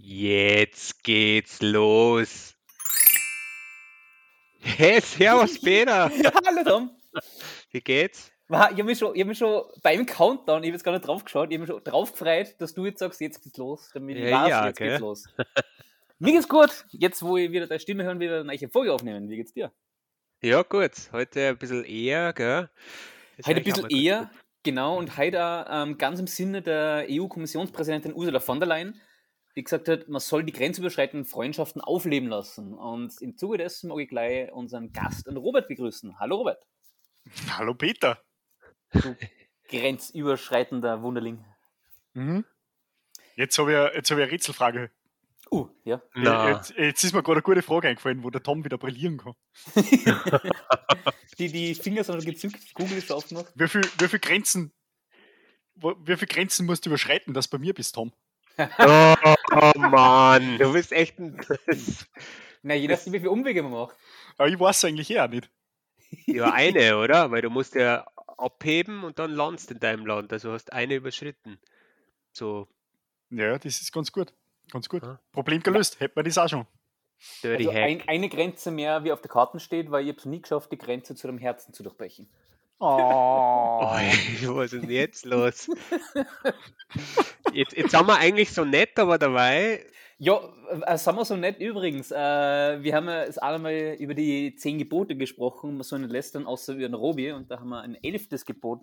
Jetzt geht's los. Hey, servus Peter. Hallo Tom. Wie geht's? Ich habe mich, schon- ich hab mich schon beim Countdown, ich habe jetzt gar nicht drauf geschaut, ich habe mich schon drauf gefreut, dass du jetzt sagst, jetzt geht's los, damit ich Ja, weiß, ja, jetzt gell? geht's los. Mir geht's gut, jetzt wo ich wieder deine Stimme hören, wieder eine neue Folge aufnehmen. Wie geht's dir? Ja, gut. Heute ein bisschen eher, gell? Ist Heute ein bisschen eher, ganz genau, und heute auch, ähm, ganz im Sinne der EU-Kommissionspräsidentin Ursula von der Leyen, die gesagt hat, man soll die grenzüberschreitenden Freundschaften aufleben lassen. Und im Zuge dessen mag ich gleich unseren Gast, den Robert, begrüßen. Hallo Robert, Hallo Peter. grenzüberschreitender Wunderling. Mhm. Jetzt habe ich, jetzt hab ich eine Rätselfrage. Uh, ja. Na, Jetzt, jetzt ist mir gerade eine gute Frage eingefallen, wo der Tom wieder brillieren kann. die, die Finger sind gezückt, Google ist aufgemacht. Wie viel, wie viel Grenzen wie viel Grenzen musst du überschreiten, dass du bei mir bist, Tom? Oh, oh Mann, du bist echt ein. Na, je nachdem, wie viele Umwege man macht. Aber ich weiß eigentlich eh auch nicht. Ja, eine, oder? Weil du musst ja abheben und dann landst in deinem Land. Also hast eine überschritten. So Ja, das ist ganz gut. Ganz gut. Ja. Problem gelöst. Hätte man das auch schon. dirty Also ein, eine Grenze mehr, wie auf der Karte steht, weil ich habe es nie geschafft, die Grenze zu deinem Herzen zu durchbrechen. Oh. Oh, was ist denn jetzt los? Jetzt, jetzt sind wir eigentlich so nett, aber dabei. Ja, äh, sind wir so nett übrigens. Äh, wir haben ja das einmal über die zehn Gebote gesprochen, man soll nicht lästern, außer über den Robi. Und da haben wir ein elftes Gebot,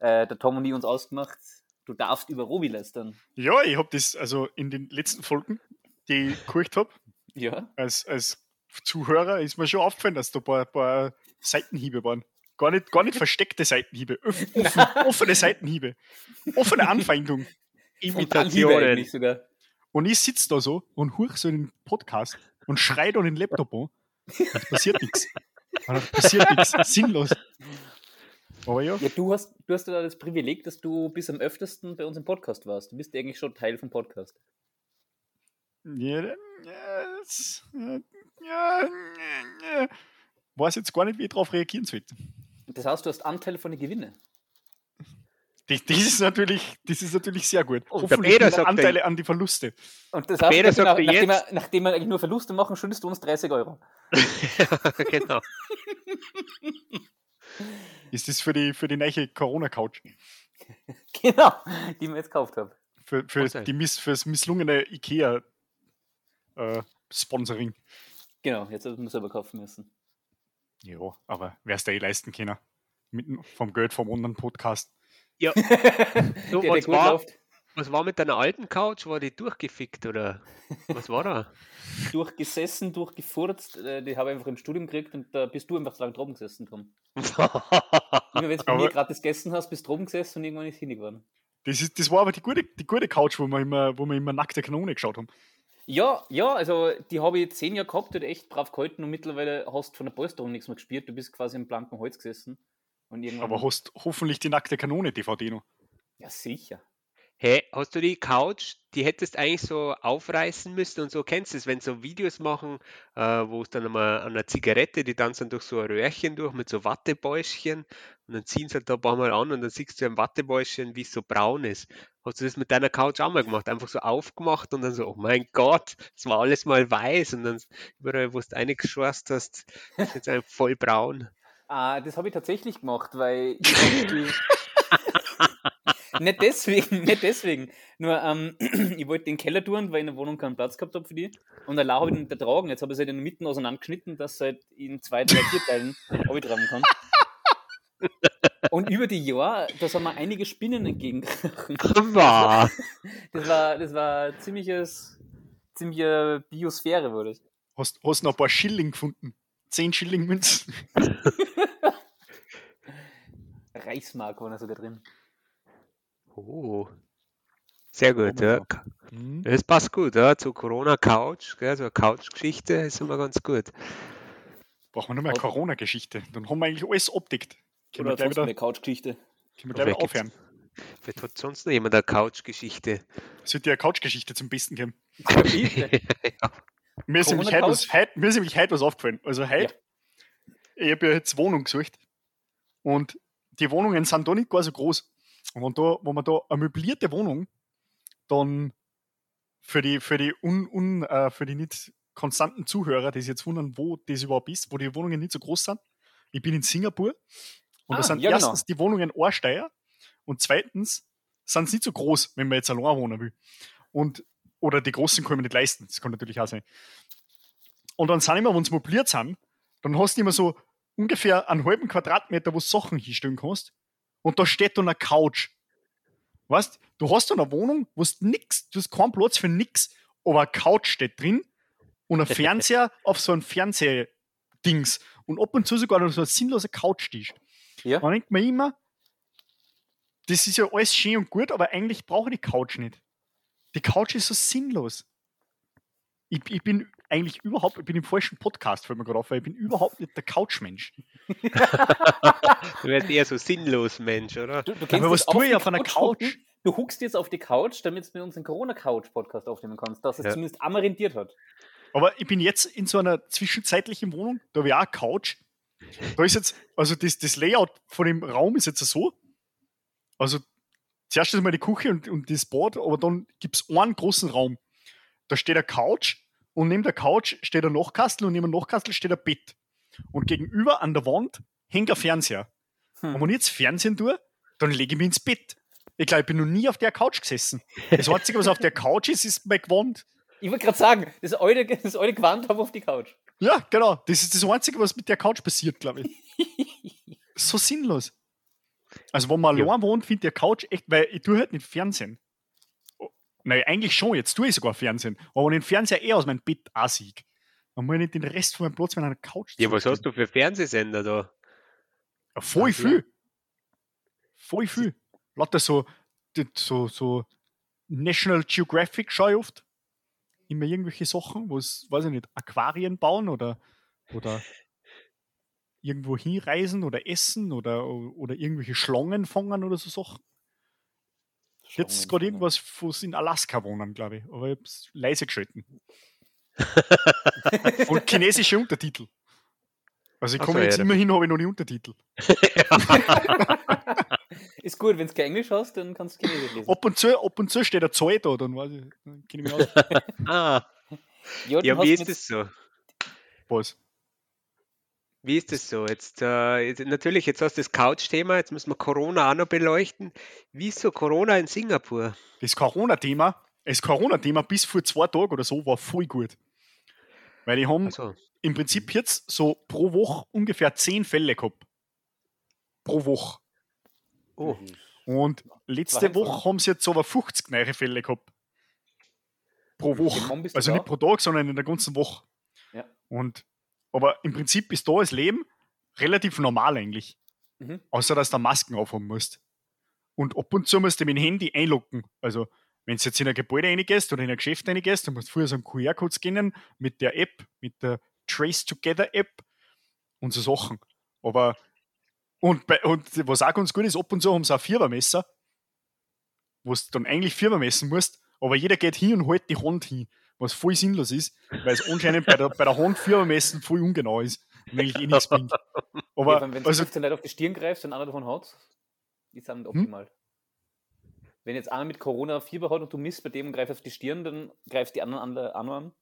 äh, der Tom und ich uns ausgemacht. Du darfst über Robi lästern. Ja, ich habe das also in den letzten Folgen, die ich gehört habe, Ja. als, als Zuhörer, ist mir schon aufgefallen, dass da ein paar, paar Seitenhiebe waren. Gar nicht, gar nicht versteckte Seitenhiebe, öff, offen, offene Seitenhiebe, offene Anfeindung. Imitationen. Und ich sitze da so und huch so in den Podcast und schrei da den Laptop an. Es passiert nichts. Es passiert nichts. Sinnlos. Aber ja, Ja, du hast, du hast ja das Privileg, dass du bis am öftesten bei uns im Podcast warst. Du bist eigentlich schon Teil vom Podcast. ja, ja, das- ja, ja, ja. weiß jetzt gar nicht, wie ich darauf reagieren sollte. Das heißt, du hast Anteile von den Gewinnen. Das, das, ist natürlich, das ist natürlich sehr gut. Und der Hoffentlich Peter mit sagt Anteile an die Verluste. Und das heißt, Peter nachdem, nachdem, wir, nachdem wir eigentlich nur Verluste machen, schuldest du uns 30 Euro. genau. Ist das für die, für die neue Corona-Couch? Genau, die wir jetzt gekauft haben. Für, für, die Miss, für das misslungene IKEA-Sponsoring. Genau, jetzt haben wir selber kaufen müssen. Ja, aber wer es da eh leisten können? Mit, dem- vom Geld vom anderen Podcast. Ja, Der, der was gut war- läuft, was war mit deiner alten Couch? War die durchgefickt oder was war da? durchgesessen, durchgefurzt. äh, Die habe ich einfach im Studium gekriegt und da bist du einfach so lange droben gesessen, Tom. Immer wenn du bei mir gratis gegessen hast, bist du droben gesessen und irgendwann ist hinig geworden. Das, ist, das war aber die gute, die gute Couch, wo wir, immer, wo wir immer nackte Kanone geschaut haben. Ja, ja, also die habe ich zehn Jahre gehabt, hat echt brav gehalten und mittlerweile hast du von der Polsterung nichts mehr gespielt. Du bist quasi im blanken Holz gesessen. Und irgendwann. Aber hast hoffentlich die nackte Kanone DVD noch. ja, sicher. Hey, hast du die Couch, die hättest eigentlich so aufreißen müssen und so kennst du es, wenn so Videos machen, äh, wo es dann einmal an einer Zigarette, die tanzen durch so ein Röhrchen durch mit so Wattebäuschen und dann ziehen sie halt da ein paar Mal an und dann siehst du im Wattebäuschen, wie es so braun ist. Hast du das mit deiner Couch auch mal gemacht? Einfach so aufgemacht und dann so, oh mein Gott, es war alles mal weiß und dann überall, wo du eingeschweißt hast, ist jetzt einfach voll braun. Ah, das habe ich tatsächlich gemacht, weil ich. nicht deswegen, nicht deswegen. Nur, ähm, ich wollte den Keller tun, weil ich in der Wohnung keinen Platz gehabt habe für die. Und dann habe ich den ertragen. Jetzt habe ich es halt in der Mitte auseinandergeschnitten, dass halt in zwei, drei, vier Teilen abtragen kann. Und über die Jahre, da sind mir einige Spinnen entgegengekommen. Wow. Das war, das war ziemliches, ziemliche Biosphäre, wurde es. Hast, hast noch ein paar Schilling gefunden. 10 Schilling Münzen. Reichsmark war da sogar drin. Oh. Sehr gut, ja. Mhm. Das passt gut, ja, zu Corona-Couch, so eine Couch-Geschichte ist immer ganz gut. Brauchen wir nur mehr eine Oder- Corona-Geschichte. Dann haben wir eigentlich alles abdeckt. Können Oder wir gleich wieder, eine Couchgeschichte. können wir gleich wieder aufhören. Vielleicht hat sonst noch jemand eine Couch-Geschichte. Sollte ja eine Couch-Geschichte zum Besten geben. Bitte. Mir ist, nämlich heute was, heute, mir ist nämlich heute was aufgefallen. Also heute, ich habe ja jetzt Wohnung gesucht. Und die Wohnungen sind da nicht gar so groß. Und wenn, da, wenn man da eine möblierte Wohnung dann für die, für die, un, un, äh, für die nicht konstanten Zuhörer, die sich jetzt wundern, wo das überhaupt ist, wo die Wohnungen nicht so groß sind. Ich bin in Singapur und Ah, da sind ja, genau. erstens die Wohnungen Ohrsteier und zweitens sind sie nicht so groß, wenn man jetzt allein wohnen will. Und, oder die Großen können wir nicht leisten. Das kann natürlich auch sein. Und dann sind immer, wenn sie mobiliert sind, dann hast du immer so ungefähr einen halben Quadratmeter, wo du Sachen hinstellen kannst. Und da steht dann eine Couch. Weißt du, hast dann eine Wohnung, wo du nix, du hast keinen Platz für nix, aber eine Couch steht drin und ein Fernseher auf so ein Fernsehdings und ab und zu sogar noch so ein sinnloser Couchtisch. Ja. Man denkt mir immer, das ist ja alles schön und gut, aber eigentlich brauche ich die Couch nicht. Die Couch ist so sinnlos. Ich, ich bin eigentlich überhaupt, ich bin im falschen Podcast, fällt mir gerade auf, weil ich bin überhaupt nicht der Couchmensch. Du wärst eher so sinnlos Mensch, oder? Du, du Aber was tue ich auf einer Couch. Du huckst jetzt auf die Couch, damit du mit uns einen Corona-Couch-Podcast aufnehmen kannst, dass es Ja. zumindest einmal rentiert hat. Aber ich bin jetzt in so einer zwischenzeitlichen Wohnung, da habe ich auch eine Couch. Da ist jetzt, also das, das Layout von dem Raum ist jetzt so. Also zuerst ist mal die Küche und, und das Bad, aber dann gibt es einen großen Raum. Da steht eine Couch und neben der Couch steht ein Nachkastel und neben dem Nachkastel steht ein Bett. Und gegenüber an der Wand hängt ein Fernseher. Hm. Und wenn ich jetzt Fernsehen tue, dann lege ich mich ins Bett. Ich glaube, ich bin noch nie auf der Couch gesessen. Das Einzige, was auf der Couch ist, ist mein Gewand. Ich wollte gerade sagen, das alte, das alte Gewand habe auf die Couch. Ja, genau. Das ist das Einzige, was mit der Couch passiert, glaube ich. so sinnlos. Also, wenn man Ja. allein wohnt, finde ich der Couch echt, weil ich tue halt nicht Fernsehen. Nein, eigentlich schon, jetzt tue ich sogar Fernsehen. Aber wenn ich den Fernseher eh aus meinem Bett ansehe, dann muss ich nicht den Rest von meinem Platz mit einer Couch Ja, was hast du für Fernsehsender da? Ja, voll Ach, ja. viel. Voll viel. Lauter so, so, so National Geographic schaue ich oft. Immer irgendwelche Sachen, wo es, weiß ich nicht, Aquarien bauen oder, oder irgendwo hinreisen oder essen oder, oder irgendwelche Schlangen fangen oder so Sachen. Jetzt ist gerade irgendwas, wo sie in Alaska wohnen, glaube ich. Aber ich habe es leise geschalten. Und chinesische Untertitel. Also ich komme so, jetzt ja, immerhin, habe ich noch die Untertitel. Ist gut, wenn du kein Englisch hast, dann kannst du Chinesisch lesen. Ab und zu, ab und zu steht eine Zahl da, dann weiß ich, dann kenne ich mich aus. Ah, Ja, ja, wie ist das so? Was? Wie ist das so? Jetzt, äh, jetzt natürlich, jetzt hast du das Couch-Thema, jetzt müssen wir Corona auch noch beleuchten. Wie ist so Corona in Singapur? Das Corona-Thema, das Corona-Thema bis vor zwei Tagen oder so war voll gut. Weil die haben Also, im Prinzip jetzt so pro Woche ungefähr zehn Fälle gehabt. Pro Woche. oh, Und letzte. Woche haben sie jetzt aber 50 neue Fälle gehabt. Pro Woche. Also nicht pro Tag, sondern in der ganzen Woche. Ja. Und, aber im Prinzip ist da das Leben relativ normal eigentlich. Mhm. Außer dass du Masken aufhaben musst. Und ab und zu musst du mit dem Handy einloggen. Also, wenn du jetzt in ein Gebäude reingehst oder in ein Geschäft reingehst, dann musst du früher so einen QR-Code scannen mit der App, mit der Trace Together App und so Sachen. Aber, und, bei, und was auch ganz gut ist, ab und zu haben sie auch Firmermesser, wo du dann eigentlich Firma messen musst, aber jeder geht hin und hält die Hand hin, was voll sinnlos ist, weil es anscheinend bei der, bei der Hand messen voll ungenau ist und eigentlich eh nichts bringt. Aber, ja, wenn du also, 15 Leute auf die Stirn greifst und einer davon hat, ist dann optimal. Wenn jetzt einer mit Corona Fieber hat und du misst bei dem und greifst auf die Stirn, dann greifst die anderen an. an, an.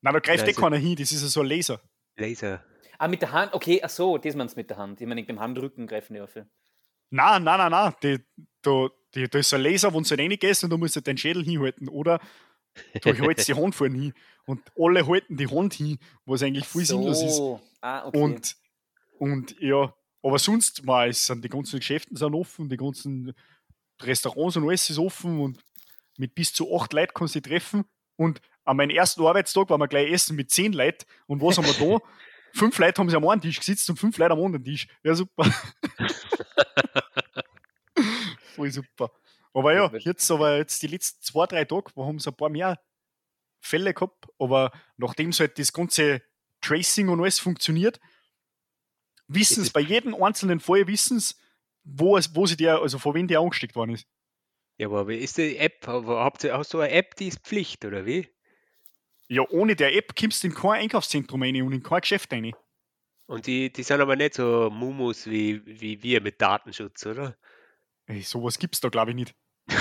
nein, da greift eh also- keiner hin, das ist ja so ein Laser. Laser. Ah, mit der Hand, okay, ach so, das meinst du mit der Hand. Ich meine, mit dem Handrücken greifen die auf. Nein, nein, nein, nein. Die, da, die, da ist so ein Laser, wo du reingehst und du musst halt deinen Schädel hinhalten. Oder du hältst die Hand vorne hin. Und alle halten die Hand hin, was eigentlich voll sinnlos ist. Ah, okay. Und, und ja, aber sonst mal sind die ganzen Geschäfte sind offen, die ganzen Restaurants und alles ist offen und mit bis zu acht Leuten kannst du dich treffen. Und an meinem ersten Arbeitstag waren wir gleich essen mit zehn Leuten. Und was haben wir da? fünf Leute haben sie am einen Tisch gesetzt und fünf Leute am anderen Tisch. Ja, super. Voll super. Aber ja, jetzt aber jetzt die letzten zwei, drei Tage, wo haben sie ein paar mehr Fälle gehabt, aber nachdem so halt das ganze Tracing und alles funktioniert, wissen Es es bei jedem einzelnen Fall, wissen es, wo, es, wo sie der, also von wem der angesteckt worden ist. Ja, aber wie ist die App? Habt ihr, hast du eine App, die ist Pflicht, oder wie? Ja, ohne der App kommst du in kein Einkaufszentrum rein und in kein Geschäft rein. Und die, die sind aber nicht so Mumus wie, wie wir mit Datenschutz, oder? Ey, sowas gibt es da, glaube ich, nicht.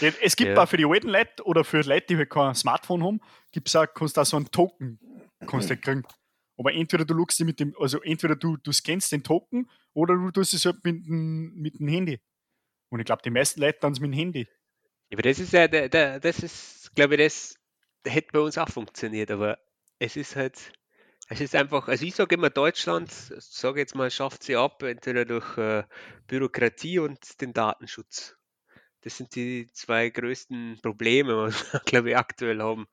Ja, Es gibt Ja. auch für die alten Leute oder für Leute, die halt kein Smartphone haben, gibt's auch, kannst du auch so einen Token kannst du halt kriegen. Aber entweder du logst mit dem, also entweder du, du scannst den Token oder du tust es halt mit dem, mit dem Handy. Und ich glaube, die meisten Leute dann mit dem Handy. Aber das ist ja, das ist, glaube ich, das hätte bei uns auch funktioniert, aber es ist halt, es ist einfach, also ich sage immer, Deutschland, sage jetzt mal, schafft sie ab, entweder durch äh, Bürokratie und den Datenschutz. Das sind die zwei größten Probleme, was wir, glaube ich, aktuell haben.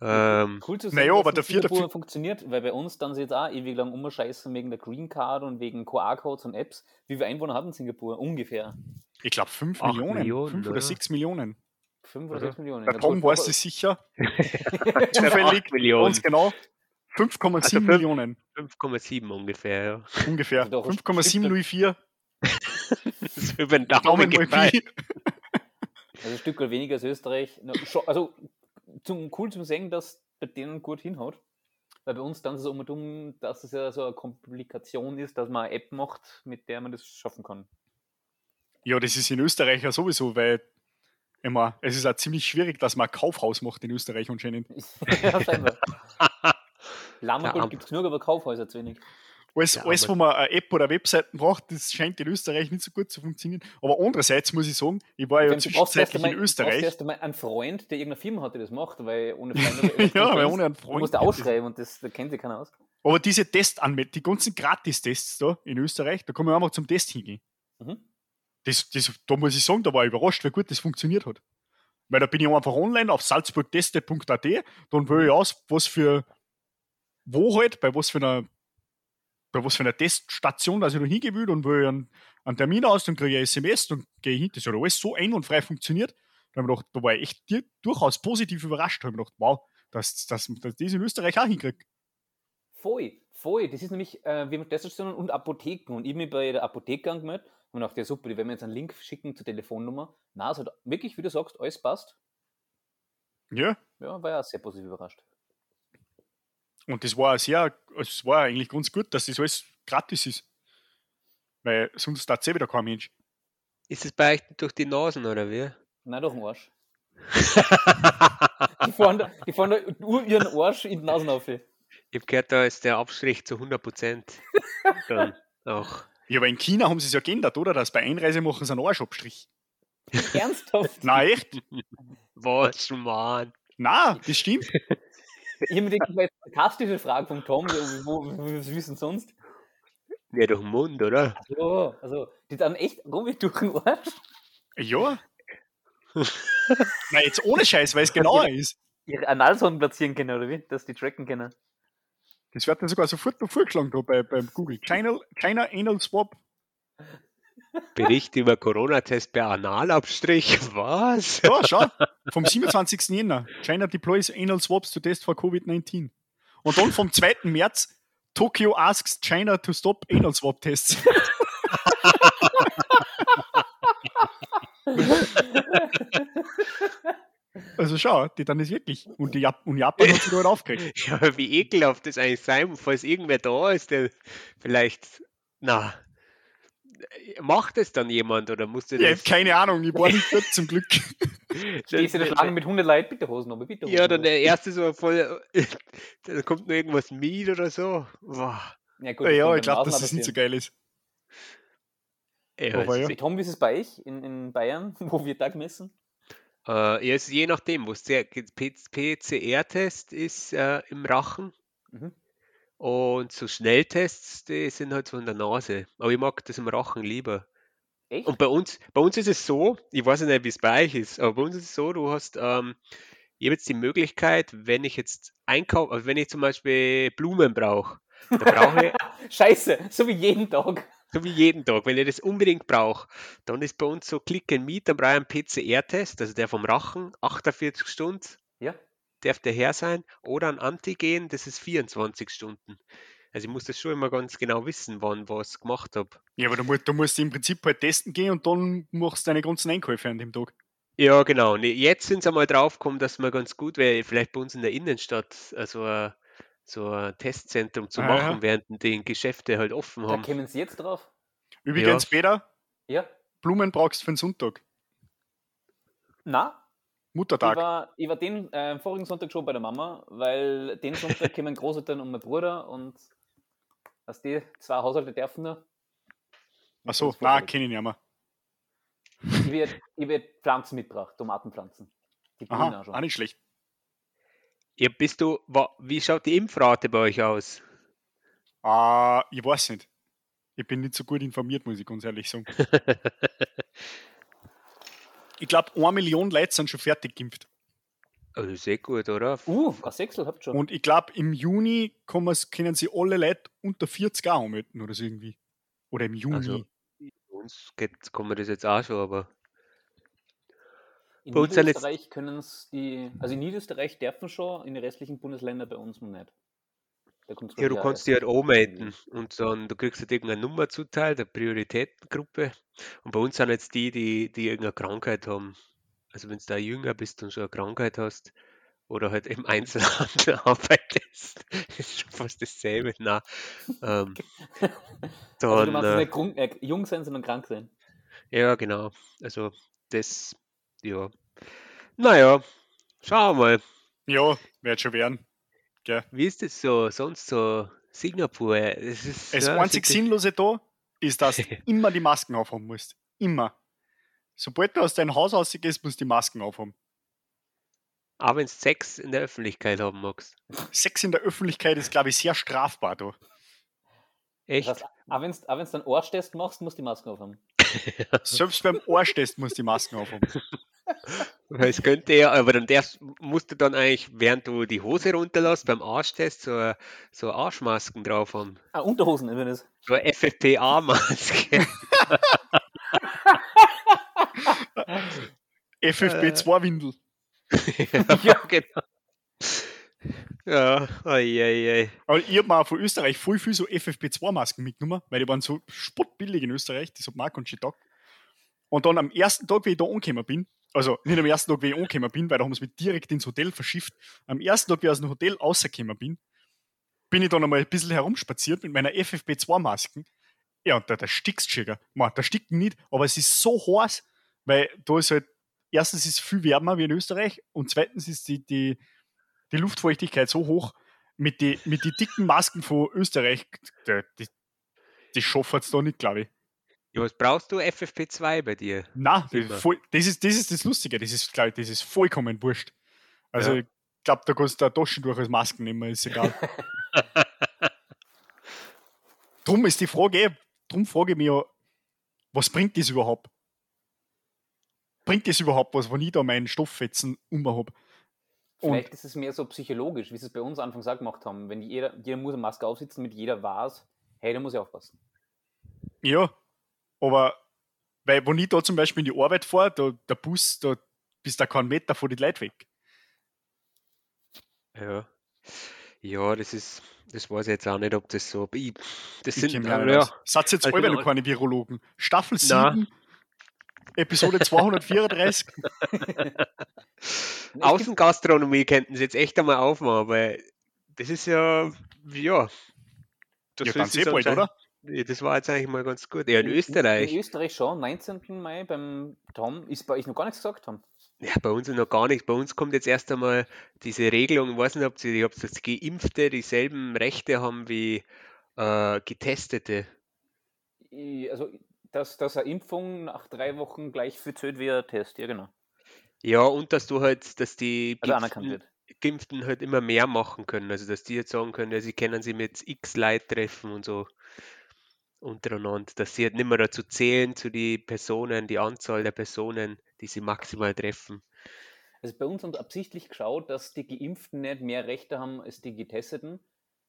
Ähm, Cool zu sehen, naja, dass aber Singapur dafür- funktioniert, weil bei uns dann sie jetzt auch ewig lang umscheißen wegen der Green Card und wegen QR-Codes und Apps. Wie viele Einwohner hat in Singapur? Ungefähr. Ich glaube, 5 Acht Millionen. Millionen, 5 oder oder? 6 Millionen. Fünf oder Aha. sechs Millionen. Der Tom weiß es sicher. Zufällig. Millionen. Ganz genau. 5,7 Also Millionen. 5,7 ungefähr, ja. Ungefähr. Also doch ein 5,704. Das ist über den Daumen Daumen. Also ein Stück weniger als Österreich. Also zum, cool zum sehen, dass bei denen gut hinhaut. Weil bei uns dann ist es um und um, dass es ja so eine Komplikation ist, dass man eine App macht, mit der man das schaffen kann. Ja, das ist in Österreich ja sowieso, weil immer, es ist auch ziemlich schwierig, dass man ein Kaufhaus macht in Österreich anscheinend. ja, scheinbar. Lammergold Am- gibt es genug, aber Kaufhäuser zu wenig. Alles, Ja, alles, wo man eine App oder Webseiten braucht, das scheint in Österreich nicht so gut zu funktionieren. Aber andererseits muss ich sagen, ich war ja du zwischenzeitlich in Du Österreich. erst einmal einen Freund, der irgendeine Firma hat, die das macht, weil ohne Freund Ja, weil ohne einen Du Freund. musst ausschreiben und das da kennt sich keiner aus. Aber diese Testanmeldungen, die ganzen Gratis-Tests da in Österreich, da kann man einfach zum Test hingehen. Mhm. Das, das, da muss ich sagen, da war ich überrascht, wie gut das funktioniert hat. Weil da bin ich einfach online auf salzburgteste.at, dann wähle ich aus, was für, wo halt, bei was für einer, bei was für einer Teststation, dass ich da will, dann wähle ich einen, einen Termin aus, dann kriege ich ein SMS, dann gehe ich hin. Das hat alles so einwandfrei funktioniert. Da, hab ich gedacht, da war ich echt durchaus positiv überrascht. Da habe ich gedacht, wow, dass, dass, dass das in Österreich auch hinkriegt. Voll, voll. Das ist nämlich, äh, wir haben Teststationen und Apotheken. Und ich bin bei der Apotheke angemeldet und dachte, ja super, die werden mir jetzt einen Link schicken zur Telefonnummer. Na, es hat wirklich, wie du sagst, alles passt. Ja, Ja, war ja sehr positiv überrascht. Und das war sehr, es war eigentlich ganz gut, dass das alles gratis ist. Weil sonst tat eh wieder kein Mensch. Ist es bei euch durch die Nasen oder wie? Nein, doch ein Arsch. Die fahren, da, die fahren da nur ihren Arsch in die Nasen auf. Ich habe gehört, da ist der Abstrich zu 100 Prozent. Dann auch. Ja, aber in China haben sie es ja geändert, oder? Dass bei Einreise machen sie einen Arschabstrich. Ernsthaft? Nein, echt? Was, Mann? Nein, das stimmt. Ich habe mir gedacht, das war jetzt eine sarkastische Frage vom Tom, wo, wo, was wissen sonst? Ja, durch den Mund, oder? So, also, die dann echt rum durch den Arsch Ja. Nein, jetzt ohne Scheiß, weil es genauer ist. ihre Analsonden platzieren können, oder wie? Dass die tracken können. Das wird dann sogar sofort noch vorgeschlagen da bei, beim Google. China, China Anal Swap. Bericht über Corona-Test per Analabstrich. Was? Ja, schau. Vom 27. Jänner. China deploys Anal Swaps to test for COVID-19. Und dann vom 2. März. Tokyo asks China to stop Anal Swap Tests. Also schau, die dann ist wirklich. Und, die Jap und Japan hat sich da halt aufgeregt. Ja, wie ekelhaft das eigentlich sein falls irgendwer da ist, der vielleicht, na, macht es dann jemand oder musst du Ich hab das? keine Ahnung, ich war nicht dort zum Glück. Stehst du da Schlange mit 100 Leuten? Bitte Hosen, aber bitte Hosen. Ja, dann der erste so voll, da kommt nur irgendwas mit oder so. Boah. Ja, gut, Ja, kann ich glaube, dass das nicht so geil ist. Ja, ja. ist- Tom, wie ist es bei euch in, in Bayern, wo wir da gemessen? Äh, ja, es ist je nachdem, wo es der PCR-Test ist äh, im Rachen Mhm. Und so Schnelltests, die sind halt so in der Nase. Aber ich mag das im Rachen lieber. Echt? Und bei uns, bei uns ist es so, ich weiß nicht, wie es bei euch ist, aber bei uns ist es so, du hast, ähm, ich habe jetzt die Möglichkeit, wenn ich jetzt einkaufe, also wenn ich zum Beispiel Blumen brauche, da brauche ich, Scheiße, so wie jeden Tag. so wie jeden Tag, wenn ich das unbedingt brauche, dann ist bei uns so Click and Meet, dann brauche ich einen PCR-Test, also der vom Rachen, 48 Stunden Ja. Darf der her sein, oder ein Antigen, das ist 24 Stunden. Also ich muss das schon immer ganz genau wissen, wann was gemacht habe. Ja, aber du musst, du musst im Prinzip halt testen gehen und dann machst du deine ganzen Einkäufe an dem Tag. Ja, genau. Ne, Jetzt sind sie einmal draufgekommen, dass man ganz gut wäre, vielleicht bei uns in der Innenstadt also ein, so ein Testzentrum zu Ah, machen, ja. während die Geschäfte halt offen Da haben. kommen sie jetzt drauf. Übrigens, Peter, Ja. Blumen brauchst du für den Sonntag. Na, ich Muttertag. war, ich war den äh, vorigen Sonntag schon bei der Mama, weil den Sonntag kommen Großeltern und mein Bruder und dass die zwei Haushalte dürfen nur. Achso, Das ist na, kenne ich nicht mehr. Ich werde ich werd Pflanzen mitgebracht, Tomatenpflanzen. Die Aha, auch schon. auch nicht schlecht. Ja, bist du, wa- wie schaut die Impfrate bei euch aus? Ah, ich weiß nicht. Ich bin nicht so gut informiert, muss ich ganz ehrlich sagen. Ich glaube, eine Million Leute sind schon fertig geimpft. Also sehr gut, oder? Uh, ein Sechsel habt ihr schon. Und ich glaube, im Juni können sie alle Leute unter 40 auch anmelden oder so irgendwie. Oder im Juni. Also, Bei uns geht, kann man das jetzt auch schon, aber in bei Niederösterreich können es die, also in Niederösterreich dürfen schon, in den restlichen Bundesländern bei uns noch nicht. Ja, du kannst die halt anmelden und dann, du kriegst halt irgendeine Nummer zuteilt, eine Prioritätengruppe. Und bei uns sind jetzt die, die, die irgendeine Krankheit haben. Also wenn du da jünger bist und schon eine Krankheit hast oder halt im Einzelhandel arbeitest, ist schon fast dasselbe. Nein. Ähm, Also du dann, meinst äh, nicht äh, jung sein, sondern krank sein. ja, genau. Also das, ja. Naja, schauen wir mal. Ja, wird schon werden. Wie ist das so, sonst so Singapur? Es ist, Das ja, einzig Sinnlose da ist, dass du immer die Masken aufhaben musst. Immer. Sobald du aus deinem Haus rausgehst, musst du die Masken aufhaben. Auch wenn du Sex in der Öffentlichkeit haben magst. Sex in der Öffentlichkeit ist, glaube ich, sehr strafbar da. Echt? Das heißt, auch wenn du dann Arschtest machst, musst du die Maske aufhaben. Selbst beim Arschtest musst du die Masken aufhaben. Es könnte ja, aber dann darfst, musst du dann eigentlich, während du die Hose runterlässt, beim Arschtest so, so Arschmasken drauf haben. Ah, Unterhosen übrigens. So eine FFP-A-Maske. FFP2-Windel. ja, genau. Ja, oi, oi, oi. Aber ich habe mir auch von Österreich voll viel so FFP2-Masken mitgenommen, weil die waren so spottbillig in Österreich, das hat Mark und Tag. Und dann am ersten Tag, wie ich da angekommen bin, also nicht am ersten Tag, wie ich angekommen bin, weil da haben sie mich direkt ins Hotel verschifft. Am ersten Tag, wie ich aus dem Hotel rausgekommen bin, bin ich dann einmal ein bisschen herumspaziert mit meiner FFP2-Masken. Ja, und da, da stickst du. Man, da stickt nicht, aber es ist so heiß, weil da ist halt, erstens ist es viel wärmer wie in Österreich und zweitens ist die, die, die Luftfeuchtigkeit so hoch, mit den mit die dicken Masken von Österreich, die, die, die schaffen es da nicht, glaube ich. Ja, was brauchst du FFP2 bei dir? Na, das, ist, das ist das Lustige, das ist, glaube ich, das ist vollkommen wurscht. Also, Ja. ich glaube, da kannst du eine Taschen durch als Masken nehmen, ist egal. drum ist die Frage, drum frage ich mich ja, was bringt das überhaupt? Bringt das überhaupt was, wenn ich da meinen Stofffetzen um habe? Vielleicht ist es mehr so psychologisch, wie sie es bei uns anfangs auch gemacht haben. Wenn jeder, jeder muss eine Maske aufsitzen, mit jeder weiß, hey, da muss ich aufpassen. Ja, aber weil, wenn ich da zum Beispiel in die Arbeit fahre, da, der Bus, da bist du keinen Meter von den Leuten weg. Ja. Ja, das ist, das weiß ich jetzt auch nicht, ob das so. Ich, das Ich sind, ja, aus. Satz jetzt Also alle noch keine Virologen. Staffel Na. 7, Episode 234. Und es gibt- Außengastronomie könnten sie jetzt echt einmal aufmachen, weil das ist ja, ja. Das ja, ist ganz eh bald, oder? Das war jetzt eigentlich mal ganz gut. Ja, in In Österreich. Österreich schon, 19. Mai beim Tom, ist bei euch noch gar nichts gesagt haben. Ja, bei uns noch gar nichts. Bei uns kommt jetzt erst einmal diese Regelung, ich weiß nicht, ob sie, ob das Geimpfte dieselben Rechte haben wie äh, Getestete. Also, dass, dass eine Impfung nach drei Wochen gleich viel zählt wie ein Test, ja genau. Ja, und dass du halt, dass die Also Geimpften, halt immer mehr machen können. Also dass die jetzt sagen können, ja, sie können sie mit X Leute treffen und so untereinander, dass sie halt nicht mehr dazu zählen, zu die Personen, die Anzahl der Personen, die sie maximal treffen. Also bei uns haben sie absichtlich geschaut, dass die Geimpften nicht mehr Rechte haben als die Getesteten,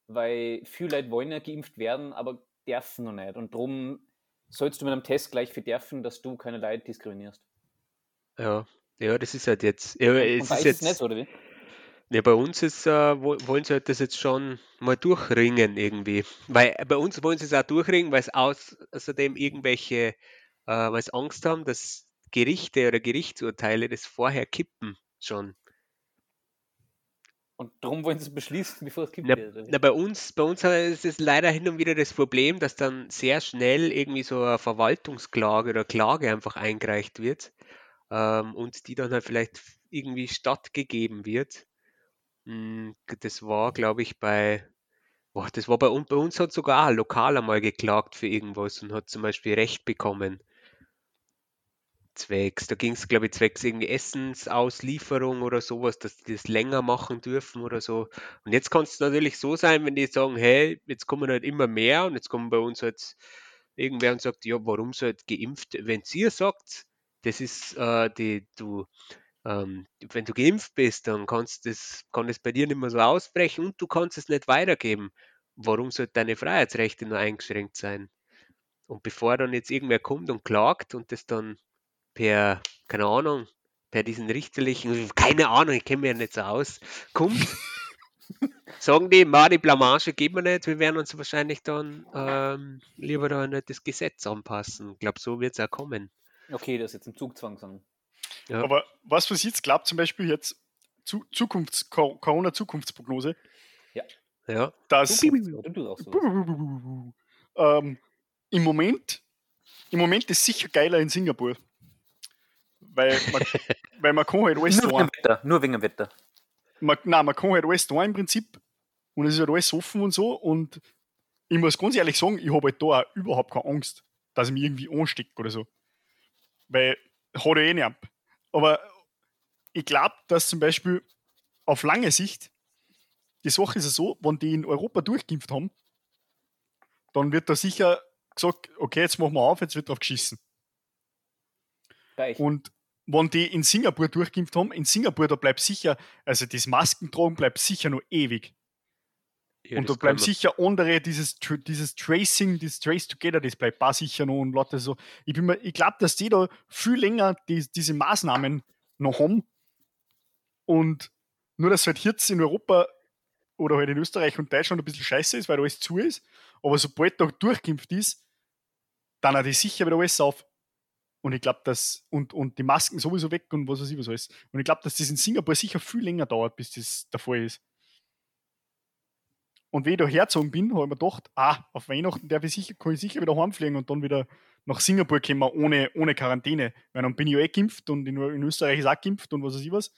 weil viele Leute wollen ja geimpft werden, aber dürfen noch nicht. Und darum sollst du mit einem Test gleich für dürfen, dass du keine Leute diskriminierst. Ja, ja, das ist halt jetzt. Ja, es ist jetzt. ist nicht oder wie? Ja, bei uns ist, äh, wo- wollen sie halt das jetzt schon mal durchringen irgendwie. Weil äh, bei uns wollen sie es auch durchringen, weil es außerdem irgendwelche, äh, weil sie Angst haben, dass Gerichte oder Gerichtsurteile das vorher kippen schon. Und darum wollen sie es beschließen, bevor es gibt. Na, wird, na, bei uns, bei uns ist es leider hin und wieder das Problem, dass dann sehr schnell irgendwie so eine Verwaltungsklage oder Klage einfach eingereicht wird. ähm, und die dann halt vielleicht irgendwie stattgegeben wird. Hm, das war, glaube ich, bei, boah, das war bei, uns, bei uns hat sogar ein Lokal einmal geklagt für irgendwas und hat zum Beispiel Recht bekommen. Zwecks, da ging es, glaube ich, zwecks irgendwie Essensauslieferung oder sowas, dass die das länger machen dürfen oder so. Und jetzt kann es natürlich so sein, wenn die sagen, hey, jetzt kommen halt immer mehr und jetzt kommen bei uns halt irgendwer und sagt, ja, warum soll halt geimpft? Wenn ihr sagt, das ist äh, die, du, ähm, wenn du geimpft bist, dann kannst das, kann es bei dir nicht mehr so ausbrechen und du kannst es nicht weitergeben. Warum sollten deine Freiheitsrechte nur eingeschränkt sein? Und bevor dann jetzt irgendwer kommt und klagt und das dann per, keine Ahnung, per diesen richterlichen, keine Ahnung, ich kenne mich ja nicht so aus, kommt, sagen die, ma, die Blamage geben wir nicht, wir werden uns wahrscheinlich dann ähm, lieber da nicht das Gesetz anpassen. Ich glaube, so wird es auch kommen. Okay, das ist jetzt im Zugzwang sagen. Ja. Aber was was jetzt glaubt, zum Beispiel jetzt zu, Zukunfts Corona-Zukunftsprognose, ja. Ja. dass ähm, im Moment im Moment ist sicher geiler in Singapur. Weil man, weil man kann halt alles nur, wegen Wetter, nur wegen dem Wetter. Man, nein, man kann halt alles da im Prinzip und es ist halt alles offen und so und ich muss ganz ehrlich sagen, ich habe halt da auch überhaupt keine Angst, dass ich mich irgendwie anstecke oder so. Weil, hat er eh nicht ab. Aber ich glaube, dass zum Beispiel auf lange Sicht, die Sache ist ja so, wenn die in Europa durchgeimpft haben, dann wird da sicher gesagt, okay, jetzt machen wir auf, jetzt wird drauf geschissen. Gleich. Und wenn die in Singapur durchgeimpft haben, in Singapur, da bleibt sicher, also das Maskentragen bleibt sicher noch ewig. Ja, und da bleiben sicher andere, dieses, dieses Tracing, dieses Trace Together, das bleibt auch sicher noch und Leute so. Ich, ich glaube, dass die da viel länger die, diese Maßnahmen noch haben. Und nur, dass halt jetzt in Europa oder halt in Österreich und Deutschland ein bisschen scheiße ist, weil alles zu ist. Aber sobald da durchgeimpft ist, dann hat die sicher wieder alles auf. Und ich glaube, dass, und, und die Masken sowieso weg und was weiß ich was alles. Und ich glaube, dass das in Singapur sicher viel länger dauert, bis das der Fall ist. Und wenn ich da hergezogen bin, habe ich mir gedacht, ah, auf Weihnachten darf ich sicher, kann ich sicher wieder heimfliegen und dann wieder nach Singapur kommen ohne, ohne Quarantäne. Weil dann bin ich ja eh geimpft und in, in Österreich ist auch geimpft und was weiß ich was.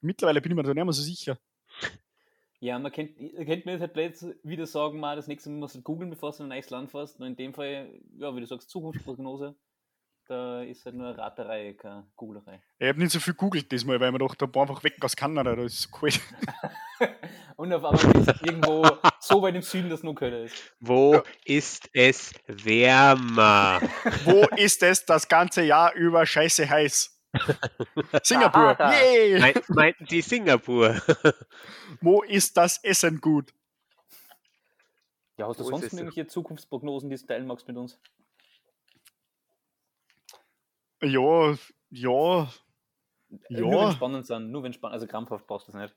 Mittlerweile bin ich mir da nicht mehr so sicher. Ja, man kennt, kennt mir jetzt halt wieder sagen, mal das nächste Mal musst du googeln, bevor du in ein neues Land fährst. Und in dem Fall, ja, wie du sagst, Zukunftsprognose da ist halt nur eine Raterei, keine Googlerei. Ich habe nicht so viel googelt diesmal, weil man doch da einfach weg aus Kanada, da ist so cool. Und auf einmal ist irgendwo so weit im Süden, dass nur Köln ist. Wo ja. ist es wärmer? Wo ist es das ganze Jahr über scheiße heiß? Singapur. Yay! Mein, meinten die Singapur? Wo ist das Essen gut? Ja, hast du Wo sonst irgendwelche Zukunftsprognosen, die du teilen magst mit uns? Ja, ja. Ja. Nur wenn spannend sind, nur wenn spannend, also krampfhaft brauchst du es nicht.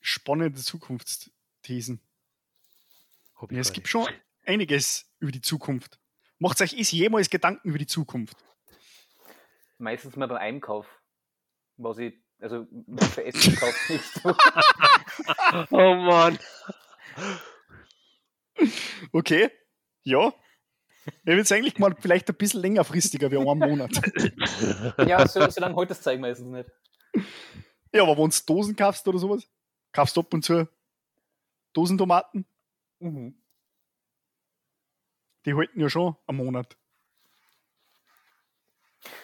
Spannende Zukunftsthesen. Ja, es gibt schon einiges über die Zukunft. Macht euch ist jemals Gedanken über die Zukunft? Meistens mal beim Einkauf. Was ich, also für Essen kauft nicht. oh Mann. Okay. Ja, ich habe jetzt eigentlich gemeint, vielleicht ein bisschen längerfristiger wie einen Monat. ja, so, so lange heute das zeigen meistens nicht. Ja, aber wenn du Dosen kaufst oder sowas, kaufst du ab und zu Dosentomaten. Mhm. Die halten ja schon einen Monat.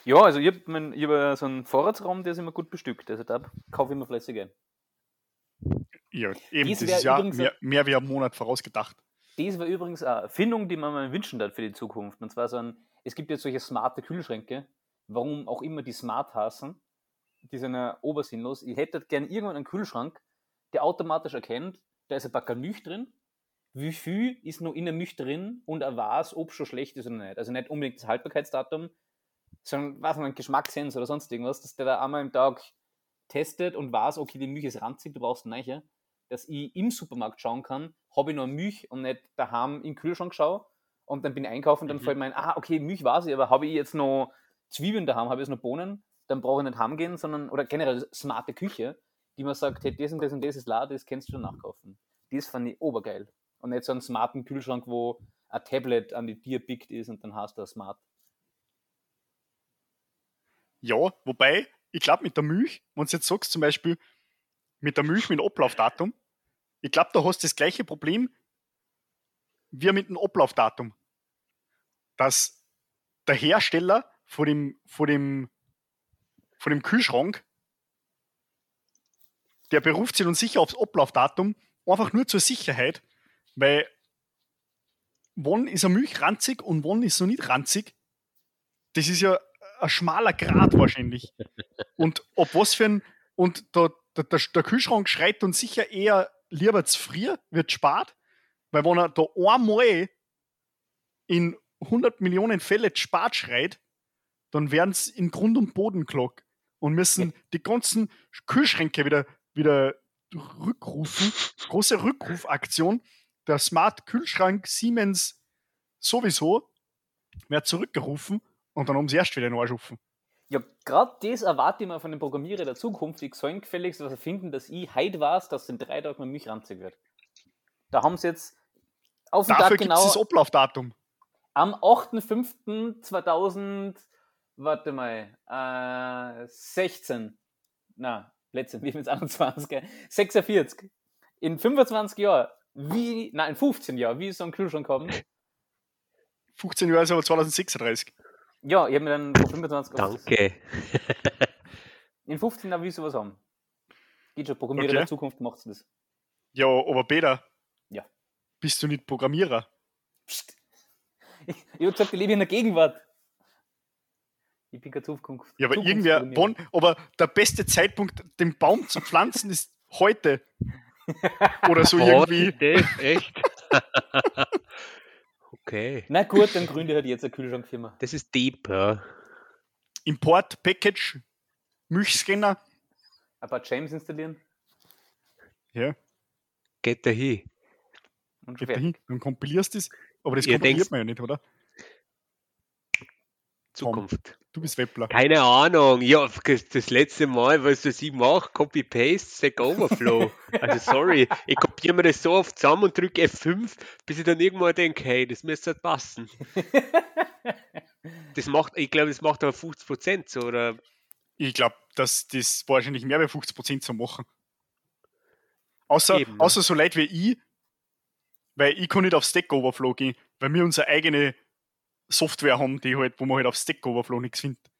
Ja, also ich habe hab so einen Vorratsraum, der ist immer gut bestückt. Also da kaufe ich immer fleißig ein. Ja, eben, Dies das ist ja mehr, mehr wie einen Monat vorausgedacht. Das war übrigens eine Erfindung, die man mir wünschen darf für die Zukunft. Und zwar so ein, es gibt jetzt solche smarte Kühlschränke, warum auch immer die smart heißen, die sind ja obersinnlos. Ich hätte gerne irgendwann einen Kühlschrank, der automatisch erkennt, da ist ein Backer Milch drin, wie viel ist noch in der Milch drin und er weiß, ob es schon schlecht ist oder nicht. Also nicht unbedingt das Haltbarkeitsdatum, sondern was ein Geschmackssens oder sonst irgendwas, dass der da einmal im Tag testet und weiß, okay, die Milch ist ranzig, du brauchst eine neue dass ich im Supermarkt schauen kann, habe ich noch Milch und nicht daheim im Kühlschrank schaue und dann bin ich einkaufen und dann mhm. fällt mir ein, ah, okay, Milch weiß ich, aber habe ich jetzt noch Zwiebeln daheim, habe ich jetzt noch Bohnen, dann brauche ich nicht heim gehen, sondern, oder generell smarte Küche, die man sagt, hey, das und das und das ist la, das kannst du schon nachkaufen. Das fand ich obergeil. Und nicht so einen smarten Kühlschrank, wo ein Tablet an die Tür pickt ist und dann hast du Smart. Ja, wobei, ich glaube mit der Milch, wenn du jetzt sagst, zum Beispiel mit der Milch mit dem Ablaufdatum, ich glaube, da hast du das gleiche Problem wie mit dem Ablaufdatum. Dass der Hersteller vor dem, vor dem, vor dem Kühlschrank, der beruft sich dann sicher aufs Ablaufdatum, einfach nur zur Sicherheit, weil wann ist eine Milch ranzig und wann ist sie nicht ranzig, das ist ja ein schmaler Grad wahrscheinlich. Und ob was für ein, und der, der, der Kühlschrank schreit dann sicher eher lieber zu früh, wird spart, weil wenn er da einmal in 100 Millionen Fälle spart schreit, dann werden sie in Grund und Boden klagt und müssen die ganzen Kühlschränke wieder, wieder rückrufen. Große Rückrufaktion. Der Smart Kühlschrank Siemens sowieso wird zurückgerufen und dann haben sie erst wieder einen Arsch offen. Ja, gerade das erwarte ich mir von den Programmierern der Zukunft. Ich soll gefälligst was erfinden, dass ich heute weiß, dass in drei Tagen mit mich ranzig wird. Da haben sie jetzt auf den Dafür Tag genau das Ablaufdatum. am 8.5.2000, warte mal, äh, 16, na, wie mit 21, gell? 46. In 25 Jahren, wie, nein, in 15 Jahren, wie ist so ein Kühlschrank haben? 15 Jahre ist aber 2036. Ja, ich habe mir dann vor 25 Jahren. Danke. In 15 Jahren will ich sowas haben. Geht schon, Programmierer Okay. der Zukunft macht das. Ja, aber Peter. Ja. Bist du nicht Programmierer? Psst. Ich, ich habe gesagt, ich lebe in der Gegenwart. Ich bin keine Zukunft. Ja, aber irgendwer, wann, aber der beste Zeitpunkt, den Baum zu pflanzen, ist heute. Oder so irgendwie. Heute? Echt? okay. Na gut, dann gründe halt jetzt eine Kühlschrankfirma. Das ist deep, ja. Import, Package, Milchscanner. Ein paar James installieren Ja, Geht da hin. und schon geht dahin. Dann kompilierst du es. Aber das Ihr kompiliert denkst- man ja nicht, oder? Zukunft. Du bist Weppler. Keine Ahnung. Ja, das letzte Mal, was das ich mache, Copy-Paste, Stack Overflow. Also sorry, ich kopiere mir das so oft zusammen und drücke F5, bis ich dann irgendwann denke, hey, das müsste halt passen. Das macht, ich glaube, das macht aber 50 Prozent so, oder? Ich glaube, dass das wahrscheinlich mehr als 50% zu machen. Außer, Eben, ne? außer so Leute wie ich, weil ich kann nicht auf Stack Overflow gehen, weil wir unsere eigene Software haben, die halt, wo man halt auf Stack Overflow nichts findet.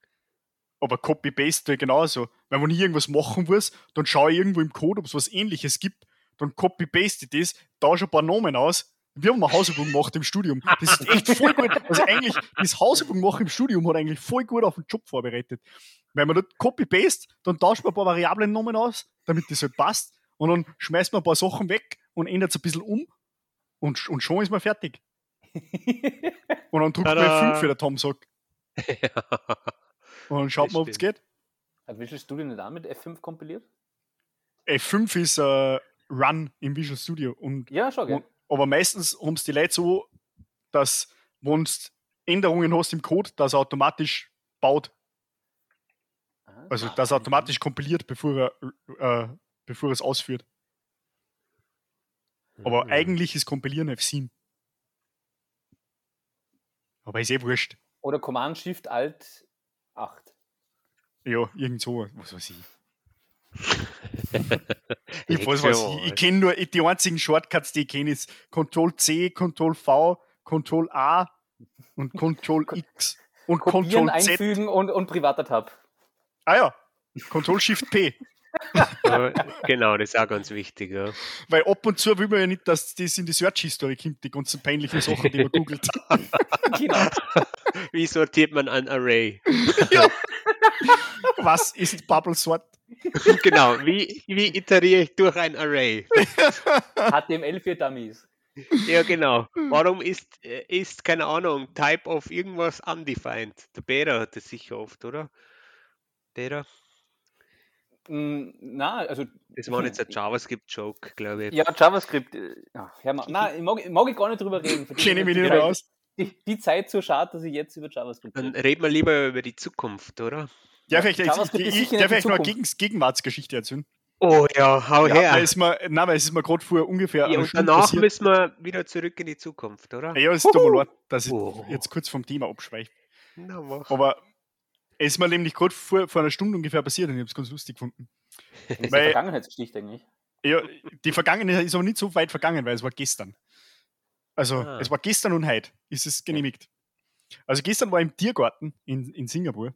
Aber Copy-Paste genauso. Weil wenn ich irgendwas machen muss, dann schaue ich irgendwo im Code, ob es was ähnliches gibt, dann copy-paste ich das, tausche ein paar Namen aus. Wir haben eine Hausübung gemacht im Studium. Das ist echt voll gut. Also eigentlich, das Hausübung machen im Studium hat eigentlich voll gut auf den Job vorbereitet. Wenn man dort copy-paste, dann tauscht man ein paar Variablen-Namen aus, damit das halt passt. Und dann schmeißt man ein paar Sachen weg und ändert es ein bisschen um. Und, und schon ist man fertig. Und dann drückt man Tada. F5, wie der Tom sagt. Und dann schaut man, ob es geht. Hat Visual Studio nicht auch mit F5 kompiliert? F5 ist äh, Run im Visual Studio. Und, Ja, schau, gell. und, aber meistens haben es die Leute so, dass, wenn du Änderungen hast im Code, dass er automatisch baut. Aha. Also, dass er automatisch kompiliert, bevor er, äh, bevor er es ausführt. Aber Mhm. eigentlich ist Kompilieren F7. Aber ist eh wurscht. Oder Command Shift Alt 8. Ja, irgend so, was weiß ich. Ich Ich, weiß, was ich, ich kenne nur die einzigen Shortcuts, die ich kenne, ist Ctrl C, Ctrl V, Ctrl A und Ctrl X und Kopieren, Ctrl Z. einfügen und, und privater Tab. Ah ja, Ctrl Shift P. Genau, das ist auch ganz wichtig. Ja. Weil ab und zu will man ja nicht, dass das in die Search History kommt, die ganzen peinlichen Sachen, die man googelt. genau. Wie sortiert man ein Array? ja. Was ist Bubble Sort? genau, wie, wie iteriere ich durch ein Array? HTML für Dummies. Ja, genau. Warum ist, äh, ist, keine Ahnung, Type of irgendwas undefined? Der Beta hat das sicher oft, oder? Beta? Mm, Na, also. Das war jetzt ein JavaScript-Joke, glaube ich. Ja, JavaScript. äh, Ja, hör mal. Nein, ich mag, mag ich gar nicht drüber reden. Kenne ich mich nicht die- aus. Die, die Zeit so schade, dass ich jetzt über JavaScript Dann rede. reden wir lieber über die Zukunft, oder? Darf ich, ich, ist ich, sicher darf ich noch eine. Gegen Gegenwartsgeschichte erzählen? Oh ja, hau Ja, her. weil es mir, nein, weil es ist mir gerade vor ungefähr Ja, und danach passiert. müssen wir wieder zurück in die Zukunft, oder? Ja, es tut mir leid, dass ich Oh. jetzt kurz vom Thema abschweife. Na, mach. Aber Es ist mir nämlich gerade vor, vor einer Stunde ungefähr passiert und ich habe es ganz lustig gefunden. Das ist Weil- eine Vergangenheitsgeschichte eigentlich. Ja, die Vergangenheit ist aber nicht so weit vergangen, weil es war gestern. Also, Ah. es war gestern und heute ist es genehmigt. Also, gestern war ich im Tiergarten in, in Singapur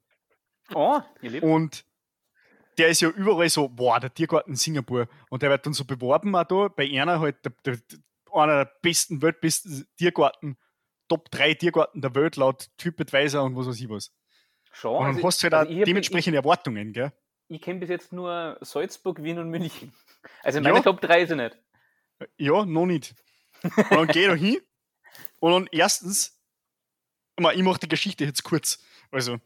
Oh, ihr lebt. und der ist ja überall so, boah, der Tiergarten in Singapur. Und der wird dann so beworben auch da, bei einer halt, der, der, einer der besten, weltbesten Tiergarten, Top 3 Tiergarten der Welt laut TripAdvisor und was weiß ich was. Schon. Und dann also- hast du halt also auch ich hab- dementsprechende Erwartungen, gell? Ich, ich kenne bis jetzt nur Salzburg, Wien und München. Also in Ja. Top 3 ist er nicht. Ja, noch nicht. Und dann geh ich da hin und dann erstens, ich, ich mache die Geschichte jetzt kurz. Also,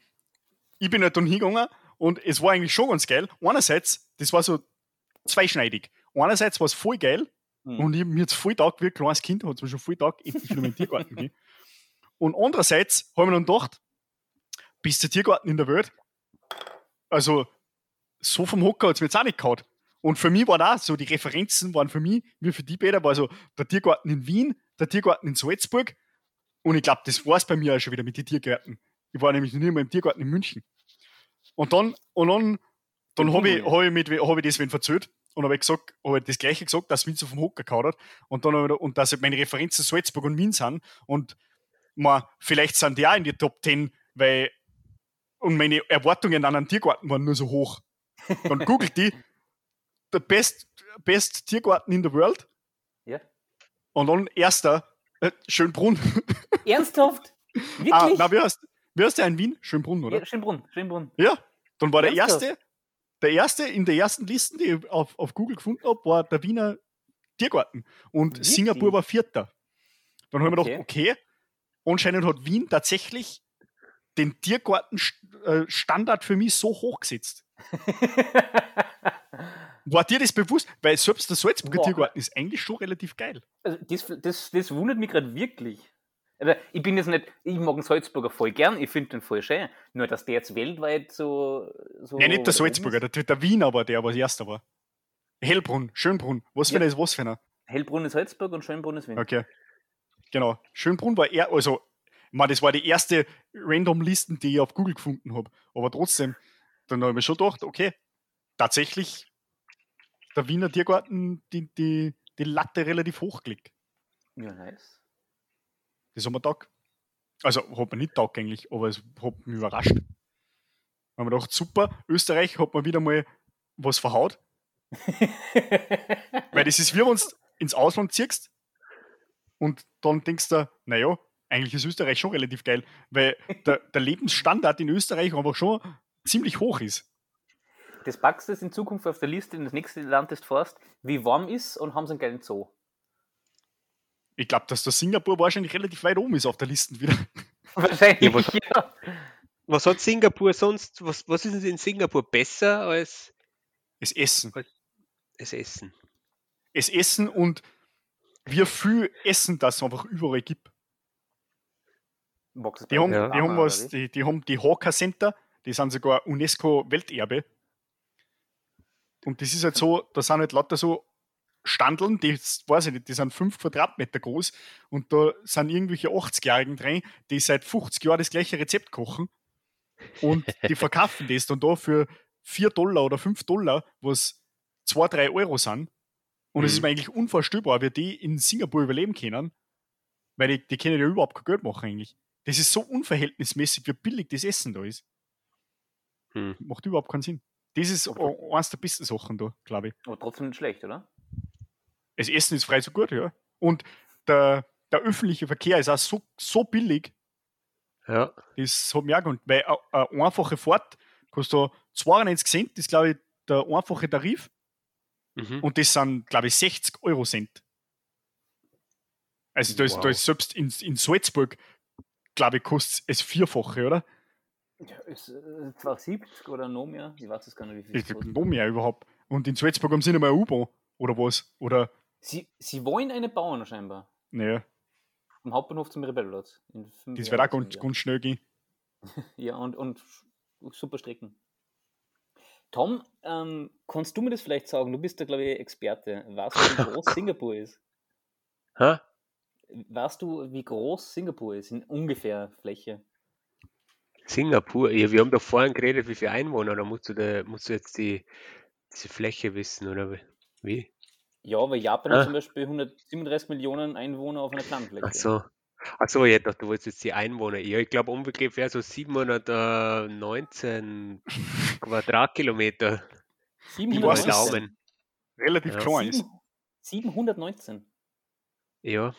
ich bin halt dann hingegangen und es war eigentlich schon ganz geil. Einerseits, das war so zweischneidig. Einerseits war es voll geil Hm. und ich, mir jetzt voll taugt, wie ein kleines Kind, hat es mir schon voll taugt, endlich wieder mal in den Tiergarten gehen. Und andererseits habe ich mir dann gedacht, bist der Tiergarten in der Welt? Also, so vom Hocker hat es mir jetzt auch nicht gehauen. Und für mich waren auch so, die Referenzen waren für mich, wie für die beide, war so der Tiergarten in Wien, der Tiergarten in Salzburg. Und ich glaube, das war es bei mir auch schon wieder mit den Tiergärten. Ich war nämlich noch nie mal im Tiergarten in München. Und dann, und dann, dann habe ich, hab ich, mit, hab ich das wen verzählt und habe gesagt, habe ich das gleiche gesagt, dass mich so vom Hocker gehauen hat. Und dann da- und dass meine Referenzen Salzburg und Wien sind. Und man, vielleicht sind die auch in die Top 10, weil und meine Erwartungen an einen Tiergarten waren nur so hoch. Dann googelt die, der best, best Tiergarten in the world Ja. und dann erster, äh, Schönbrunn. Ernsthaft? Wirklich? ah, na, wie heißt, wie heißt der in Wien? Schönbrunn, oder? ja, Schönbrunn, Schönbrunn. Ja, dann war der Ernsthaft? erste, der erste in der ersten Liste, die ich auf, auf Google gefunden habe, war der Wiener Tiergarten. Und Wirklich? Singapur war vierter. Dann habe ich Okay. mir gedacht, okay, anscheinend hat Wien tatsächlich den Tiergarten-Standard für mich so hochgesetzt. War dir das bewusst? Weil selbst der Salzburger Boah. Tiergarten ist eigentlich schon relativ geil. also das, das, das wundert mich gerade wirklich. Also ich bin jetzt nicht, ich mag den Salzburger voll gern, ich finde den voll schön. Nur, dass der jetzt weltweit so. so Nein, nicht der Salzburger, der, der Wien aber, der was erster war. Hellbrunn, Schönbrunn. Was für Ja. einer ist was für einer? Hellbrunn ist Salzburg und Schönbrunn ist Wien. Okay. Genau. Schönbrunn war er, also, man, das war die erste Random-Listen, die ich auf Google gefunden habe. Aber trotzdem, dann habe ich mir schon gedacht, okay, tatsächlich der Wiener Tiergarten die, die, die Latte relativ hochgelegt. Ja, nice. Das haben wir taugt. Also, hat mir nicht taugt eigentlich, aber es hat mich überrascht. Haben wir gedacht, super, Österreich hat mir wieder mal was verhaut. Weil das ist, wie wenn du ins Ausland ziehst und dann denkst du, naja, eigentlich ist Österreich schon relativ geil, weil der, der Lebensstandard in Österreich einfach schon ziemlich hoch ist. Das packst du jetzt in Zukunft auf der Liste in das nächste Land, das du fährst, wie warm ist und haben sie einen geilen Zoo. Ich glaube, dass der Singapur wahrscheinlich relativ weit oben ist auf der Liste wieder. Wahrscheinlich, Ja, was- ja. Was hat Singapur sonst, was, was ist denn in Singapur besser als Das Essen. das Essen? Das Essen und wie viel Essen das einfach überall gibt. Die haben, Obama, die haben was, die, die haben die Hawker Center, die sind sogar UNESCO-Welterbe. Und das ist halt so, da sind halt lauter so Standeln, die, weiß ich nicht, die sind 5 Quadratmeter groß und da sind irgendwelche 80-Jährigen drin, die seit 50 Jahren das gleiche Rezept kochen und die verkaufen das dann da für 4 Dollar oder 5 Dollar, was 2, 3 Euro sind. Und es Mhm. ist mir eigentlich unvorstellbar, wie die in Singapur überleben können, weil die, die können ja überhaupt kein Geld machen eigentlich. Das ist so unverhältnismäßig, wie billig das Essen da ist. Hm. Macht überhaupt keinen Sinn. Das ist Okay. eines der besten Sachen da, glaube ich. Aber trotzdem nicht schlecht, oder? Das Essen ist frei so gut, ja. Und der, der öffentliche Verkehr ist auch so, so billig, Ja. das hat mich auch gelohnt. Weil eine einfache Fahrt kostet da 92 Cent, das ist, glaube ich, der einfache Tarif. Mhm. Und das sind, glaube ich, 60 Euro Cent. Also da ist, da ist selbst in, in Salzburg, glaube ich, kostet es Vierfache, oder? Ja, ist äh, 270 oder noch mehr. Ich weiß es gar nicht, wie viel Ich es kostet. noch mehr überhaupt. Und in Salzburg haben sie nicht eine U-Bahn oder was? Oder, Sie, sie wollen eine bauen scheinbar. naja, Vom Hauptbahnhof zum Rebellplatz. Das wird auch ganz, ganz schnell gehen. Ja, und, und super Strecken. Tom, ähm, kannst du mir das vielleicht sagen? Du bist da, glaube ich, Experte. Du, wie groß Singapur ist? Ha? Weißt du, wie groß Singapur ist? In ungefähr Fläche. Singapur, ja, wir haben doch vorhin geredet, wie viele Einwohner, da musst du, da, musst du jetzt die, diese Fläche wissen, oder wie? Ja, weil Japan Ah. hat zum Beispiel 137 Millionen Einwohner auf einer kleinen Fläche. Ach so. Ach so, ja, doch, du wolltest jetzt die Einwohner. Ja, ich glaube ungefähr so 719 Quadratkilometer. Ich Über weiß den es. Daumen. Relativ Ja. klein ist. Sieben- 719. Ja,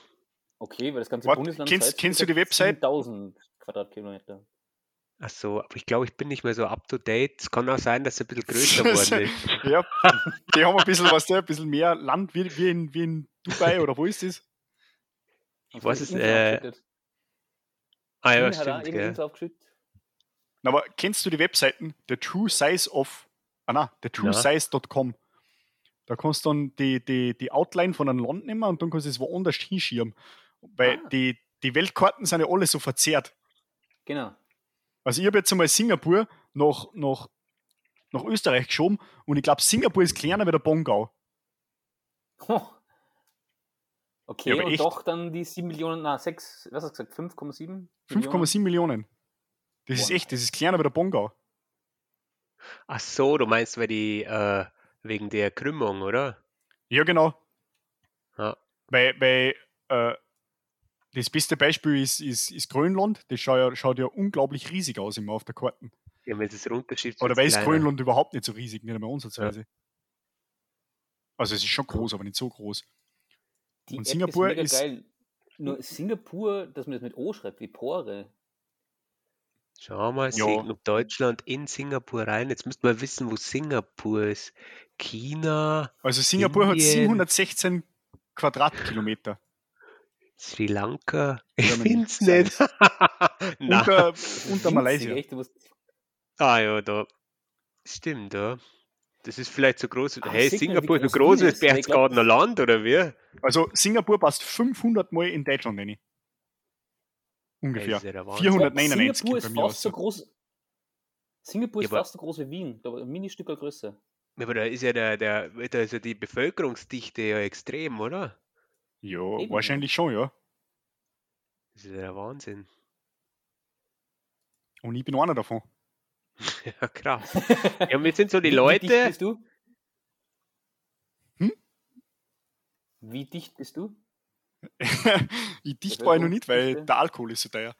Okay, weil das ganze Warte, Bundesland kennst- kennst du die Website? 7000 Quadratkilometer. ach so, aber ich glaube, ich bin nicht mehr so up to date. Es kann auch sein, dass es ein bisschen größer geworden ist. Ja, die haben ein bisschen, was der, ein bisschen mehr Land wie, wie, in, wie in Dubai oder wo ist das? Ich weiß es, äh. Ah ja, stimmt, gell. Na, Aber kennst du die Webseiten? The True Size of. Ah, na, thetruesize.com. Da kannst du dann die, die, die Outline von einem Land nehmen und dann kannst du es woanders hinschieben. Weil Ah. die, die Weltkarten sind ja alle so verzerrt. Genau. Also ich habe jetzt einmal Singapur nach, nach, nach Österreich geschoben und ich glaube, Singapur ist kleiner wie der Bongau. Okay, Ja, aber und echt? doch dann die 7 Millionen, na 6, was hast du gesagt, 5,7? Millionen? 5,7 Millionen. Das ist Boah. echt, das ist kleiner wie der Bongau. Ach so, du meinst, weil die äh, wegen der Krümmung, oder? Ja, genau. Ja. Weil, weil äh, das beste Beispiel ist, ist, ist Grönland. Das schaut ja, schaut ja unglaublich riesig aus immer auf der Karte. Ja, wenn es runterschiebt, Oder weil ist. Grönland überhaupt nicht so riesig, nicht einmal ansatzweise. Also es ist schon groß, aber nicht so groß. Die Und App Singapur ist, mega ist- geil. Nur Singapur, dass man das mit O schreibt, wie Pore. Schau mal, Ja. sehen, ob Deutschland in Singapur rein. Jetzt müsste man wissen, wo Singapur ist. China, Also Singapur hat Indien. 716 Quadratkilometer. Sri Lanka. Ich find's sind's. nicht. Na, Unter, unter Malaysia. ah ja, da. Stimmt, ja. Das ist vielleicht so groß. Ah, hey, Singapur ist so groß wie Berchtesgadener Land, oder wie? Also Singapur passt 500 Mal in Deutschland. Hey, Ungefähr. ist ja der Wahnsinn. 499 Singapur ist fast aus. so groß. Singapur Ja, ist fast so groß wie Wien, aber ein Ministück größer. Ja, Aber da ist ja der, der, da ist ja die Bevölkerungsdichte ja extrem, oder? Ja, Eben. wahrscheinlich schon, ja. Das ist ja der Wahnsinn. Und ich bin einer davon. Ja, krass. Ja, und wir sind so die Wie- Wie Leute. dicht bist du? Hm? Wie dicht bist du? ich dicht war ich noch nicht, weil der Alkohol ist so teuer.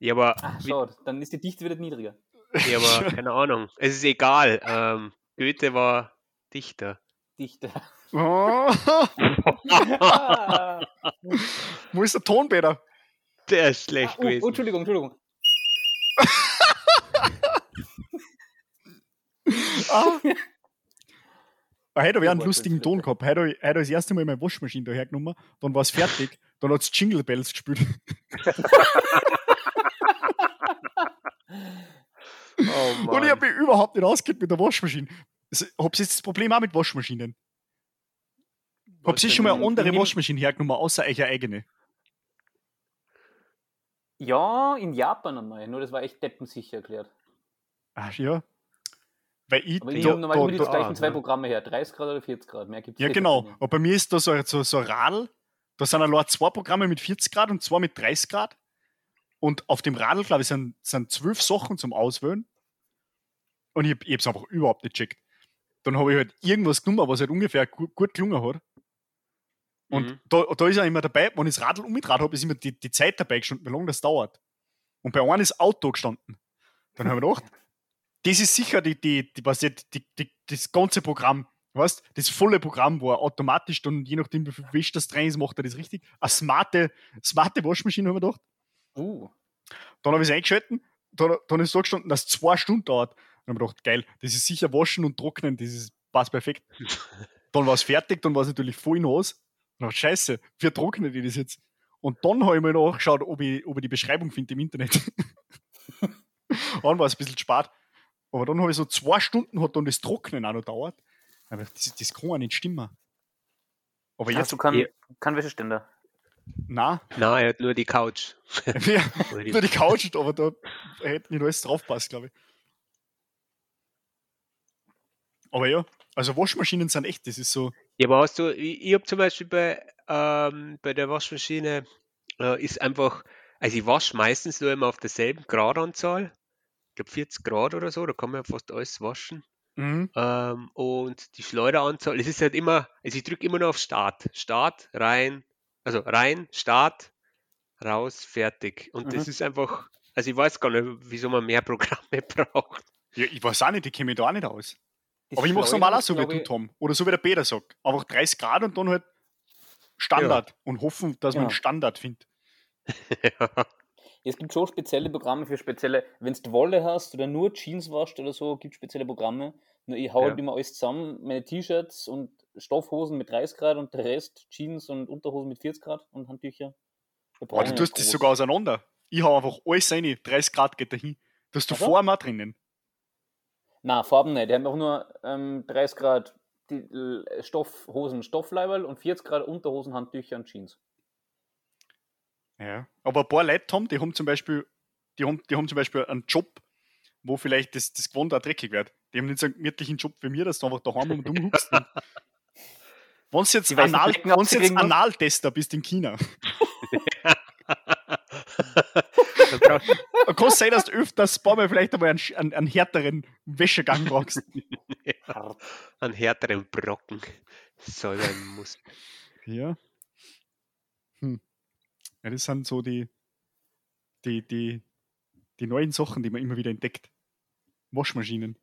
Ja, aber, Ach, schau, dann ist die Dichte wieder niedriger. ja, aber keine Ahnung. Es ist egal. Ähm, Goethe war Dichter. Dichter. Oh, ah, wo ist der Tonbäder? Der ist schlecht oh, gewesen. oh, Entschuldigung, Entschuldigung. Ah. Ah, heute habe ich einen lustigen. Ton gehabt. Heute habe ich, das erste Mal meine Waschmaschine da hergenommen, dann war es fertig, dann hat es Jingle Bells gespielt. Oh Und ich habe mich überhaupt nicht ausgekannt mit der Waschmaschine. Also, Habt ihr jetzt das Problem auch mit Waschmaschinen? Habt ihr schon mal eine andere Ich nehm- Waschmaschine hergenommen, außer eure eigene? Ja, in Japan einmal, nur das war echt deppensicher erklärt. Ach ja. Weil ich. Aber ich nehme normalerweise die gleichen ah, zwei. Programme her, 30 Grad oder 40 Grad, mehr gibt es Ja, genau. Aber bei mir ist da so, so, so ein Radl, da sind allein zwei Programme mit 40 Grad und zwei mit 30 Grad. Und auf dem Radl, glaube ich, sind, sind zwölf Sachen zum Auswählen. Und ich, ich habe es einfach überhaupt nicht checkt. Dann habe ich halt irgendwas genommen, was halt ungefähr gut, gut gelungen hat. Und Mhm. da, da ist ja immer dabei, wenn ich das Radl umgedreht habe, ist immer die, die Zeit dabei gestanden, wie lange das dauert. Und bei einem ist Auto gestanden. Dann habe ich gedacht, das ist sicher die, die, die, was jetzt, die, die, das ganze Programm, weißt das volle Programm, wo er automatisch dann, je nachdem, wie viel Wäsche das drin ist, macht er das richtig. Eine smarte, smarte Waschmaschine, habe ich gedacht. Uh, Dann habe ich es eingeschalten, dann, dann ist so gestanden, dass es zwei Stunden dauert. Dann habe ich gedacht, geil, das ist sicher waschen und trocknen, das ist, passt perfekt. dann war es fertig, dann war es natürlich voll nass. Ich, scheiße, wie trockne ich das jetzt? Und dann habe ich mal nachgeschaut, ob ich, ob ich die Beschreibung finde im Internet. dann war es ein bisschen spät. Aber dann habe ich so zwei Stunden, hat dann das Trocknen auch noch gedauert. Aber das, das kann ja nicht stimmen. Aber hast jetzt, du keinen kein Wäscheständer? nein, Nein, er hat nur die Couch. ja, nur die Couch, aber da hätte nicht alles draufpasst, glaube ich. Aber ja, also Waschmaschinen sind echt, das ist so. Ja, aber hast du, ich, ich habe zum Beispiel bei, ähm, bei der Waschmaschine, äh, ist einfach Also ich wasche meistens nur immer auf derselben Gradanzahl. Ich glaube 40 Grad oder so, da kann man ja fast alles waschen. Mhm. Ähm, und die Schleuderanzahl, es ist halt immer, also ich drücke immer nur auf Start. Start, rein, also rein, Start, raus, fertig. Und das Mhm. ist einfach, also ich weiß gar nicht, wieso man mehr Programme braucht. Ja, ich weiß auch nicht, ich kenne mich da auch nicht aus. Aber ich mache es normal auch so, wie du, Tom. Oder so wie der Peter sagt. Einfach 30 Grad und dann halt Standard. Und hoffen, dass man Ja. einen Standard findet. Es gibt schon spezielle Programme für spezielle, wenn du Wolle hast oder nur Jeans wascht oder so, gibt es spezielle Programme. Nur ich hau Ja. halt immer alles zusammen, meine T-Shirts und Stoffhosen mit 30 Grad und der Rest Jeans und Unterhosen mit 40 Grad und Handtücher. Aber du tust das groß. sogar auseinander. Ich hau einfach alles rein, 30 Grad geht dahin. Da hast du Ach so. Form auch drinnen. Na, Farben nicht. Die haben auch nur ähm, 30 Grad die, äh, Stoffhosen, Stoffleiberl und 40 Grad Unterhosen, Handtücher und Jeans. Ja. Aber ein paar Leute haben, die haben zum Beispiel, die haben, die haben zum Beispiel einen Job, wo vielleicht das, das Gewand auch dreckig wird. Die haben nicht so einen gemütlichen Job wie mir, dass du einfach daheim und umhuckst. Wenn du jetzt, Anal, jetzt musst. Analtester bist in China, Kann es sein, dass du öfters ein paar Mal vielleicht einmal einen, einen, einen härteren Wäschegang brauchst. Hart. einen härteren Brocken säubern musst. Ja. Hm. Ja, das sind so die, die, die, die neuen Sachen, die man immer wieder entdeckt. Waschmaschinen.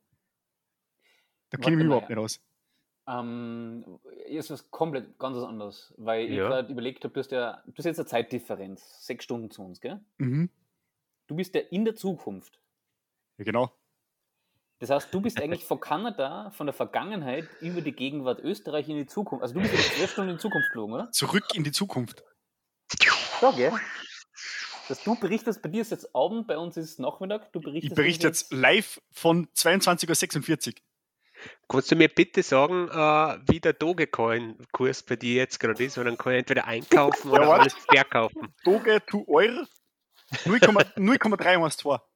Da kenne ich mich überhaupt nicht aus. Ähm, hier ist was komplett ganz was anderes, weil ich Ja. gerade überlegt habe, du hast ja, du hast jetzt eine Zeitdifferenz, sechs Stunden zu uns, gell? Mhm. Du bist ja in der Zukunft. Ja, genau. Das heißt, du bist eigentlich von Kanada, von der Vergangenheit über die Gegenwart Österreich in die Zukunft. Also du bist jetzt zwölf Stunden in die Zukunft geflogen, oder? Zurück in die Zukunft. Ja, gell? Dass du berichtest, bei dir ist jetzt Abend, bei uns ist es Nachmittag. Du berichtest Ich berichte jetzt live von 22.46 Uhr. Kannst du mir bitte sagen, äh, wie der Dogecoin-Kurs bei dir jetzt gerade ist? Weil dann kann ich entweder einkaufen oder warte. alles verkaufen. Doge to Euro 0,312.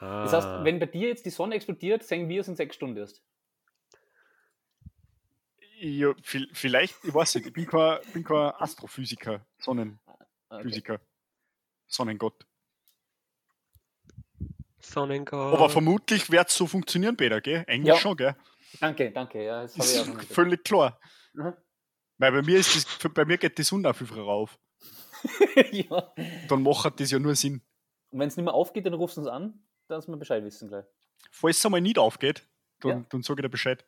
Ah, Das heißt, wenn bei dir jetzt die Sonne explodiert, sehen wir es in sechs Stunden erst. Ja, vi- vielleicht, ich weiß nicht, ich bin kein, bin kein Astrophysiker, Sonnenphysiker, Okay. Sonnengott. Sonnengott. Aber vermutlich wird es so funktionieren, Peter, gell? Eigentlich Ja. schon, gell? Danke, danke. Ja, das ist völlig klar. Mhm. Weil bei mir, ist das, bei mir geht die Sonne auch viel früher auf. ja. Dann macht das ja nur Sinn. Und wenn es nicht mehr aufgeht, dann rufst du uns an, dass wir Bescheid wissen gleich. Falls es einmal nicht aufgeht, dann, Ja. dann sage ich dir Bescheid,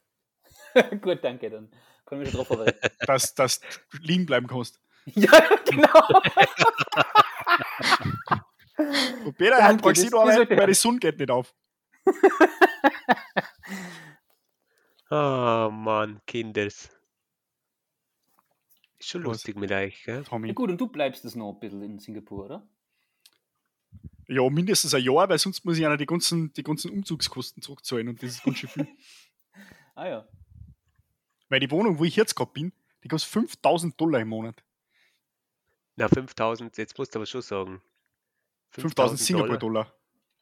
Gut, danke, dann können wir schon drauf vorbereiten. dass, dass du liegen bleiben kannst. ja, genau. Und Peter hat nicht das arbeiten, weil die Sonne geht nicht auf. Ah, Mann, Kinders. Ist schon Was? lustig mit euch, gell? Ja, Tommy. gut, und du bleibst jetzt noch ein bisschen in Singapur, oder? Ja, mindestens ein Jahr, weil sonst muss ich einer die ganzen, die ganzen Umzugskosten zurückzahlen und das ist ganz schön viel. Ah ja. Weil die Wohnung, wo ich jetzt gerade bin, die kostet 5000 Dollar im Monat. Na, 5000, jetzt musst du aber schon sagen. 5000 Singapur-Dollar.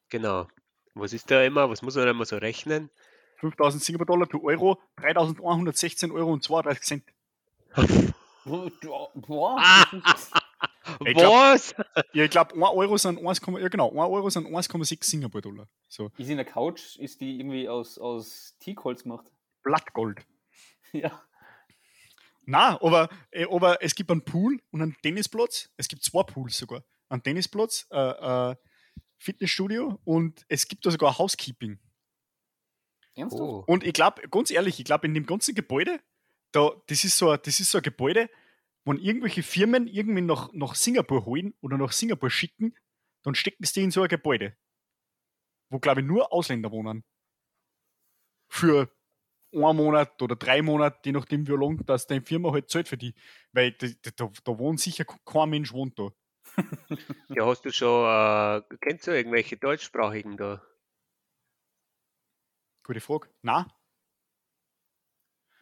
Genau. Was ist da immer? Was muss man da immer so rechnen? 5000 Singapur-Dollar zu Euro, 3116 Euro und 32 Cent. Boah, Ah! Ich glaub- Was? Ja, ich glaube, 1 Euro sind 1, ja genau, 1 Euro sind 1,6 Singapur-Dollar. So, Ist in der Couch, ist die irgendwie aus, aus Teakholz gemacht? Blattgold. Ja. Na, aber, äh, aber es gibt einen Pool und einen Tennisplatz. Es gibt zwei Pools sogar. Einen Tennisplatz, äh, äh, Fitnessstudio und es gibt da sogar Housekeeping. Ernsthaft? Oh. Und ich glaube, ganz ehrlich, ich glaube, in dem ganzen Gebäude, da, das, ist so, ein- das ist so ein Gebäude, wenn irgendwelche Firmen irgendwie nach, nach Singapur holen oder nach Singapur schicken, dann stecken sie die in so ein Gebäude, wo, glaube ich, nur Ausländer wohnen. Für einen Monat oder drei Monate, je nachdem, wie lange das deine Firma halt zahlt für die. Weil da, da, da, da wohnt sicher kein Mensch wohnt da. Ja, hast du schon, äh, kennst du irgendwelche deutschsprachigen da? Gute Frage. Na,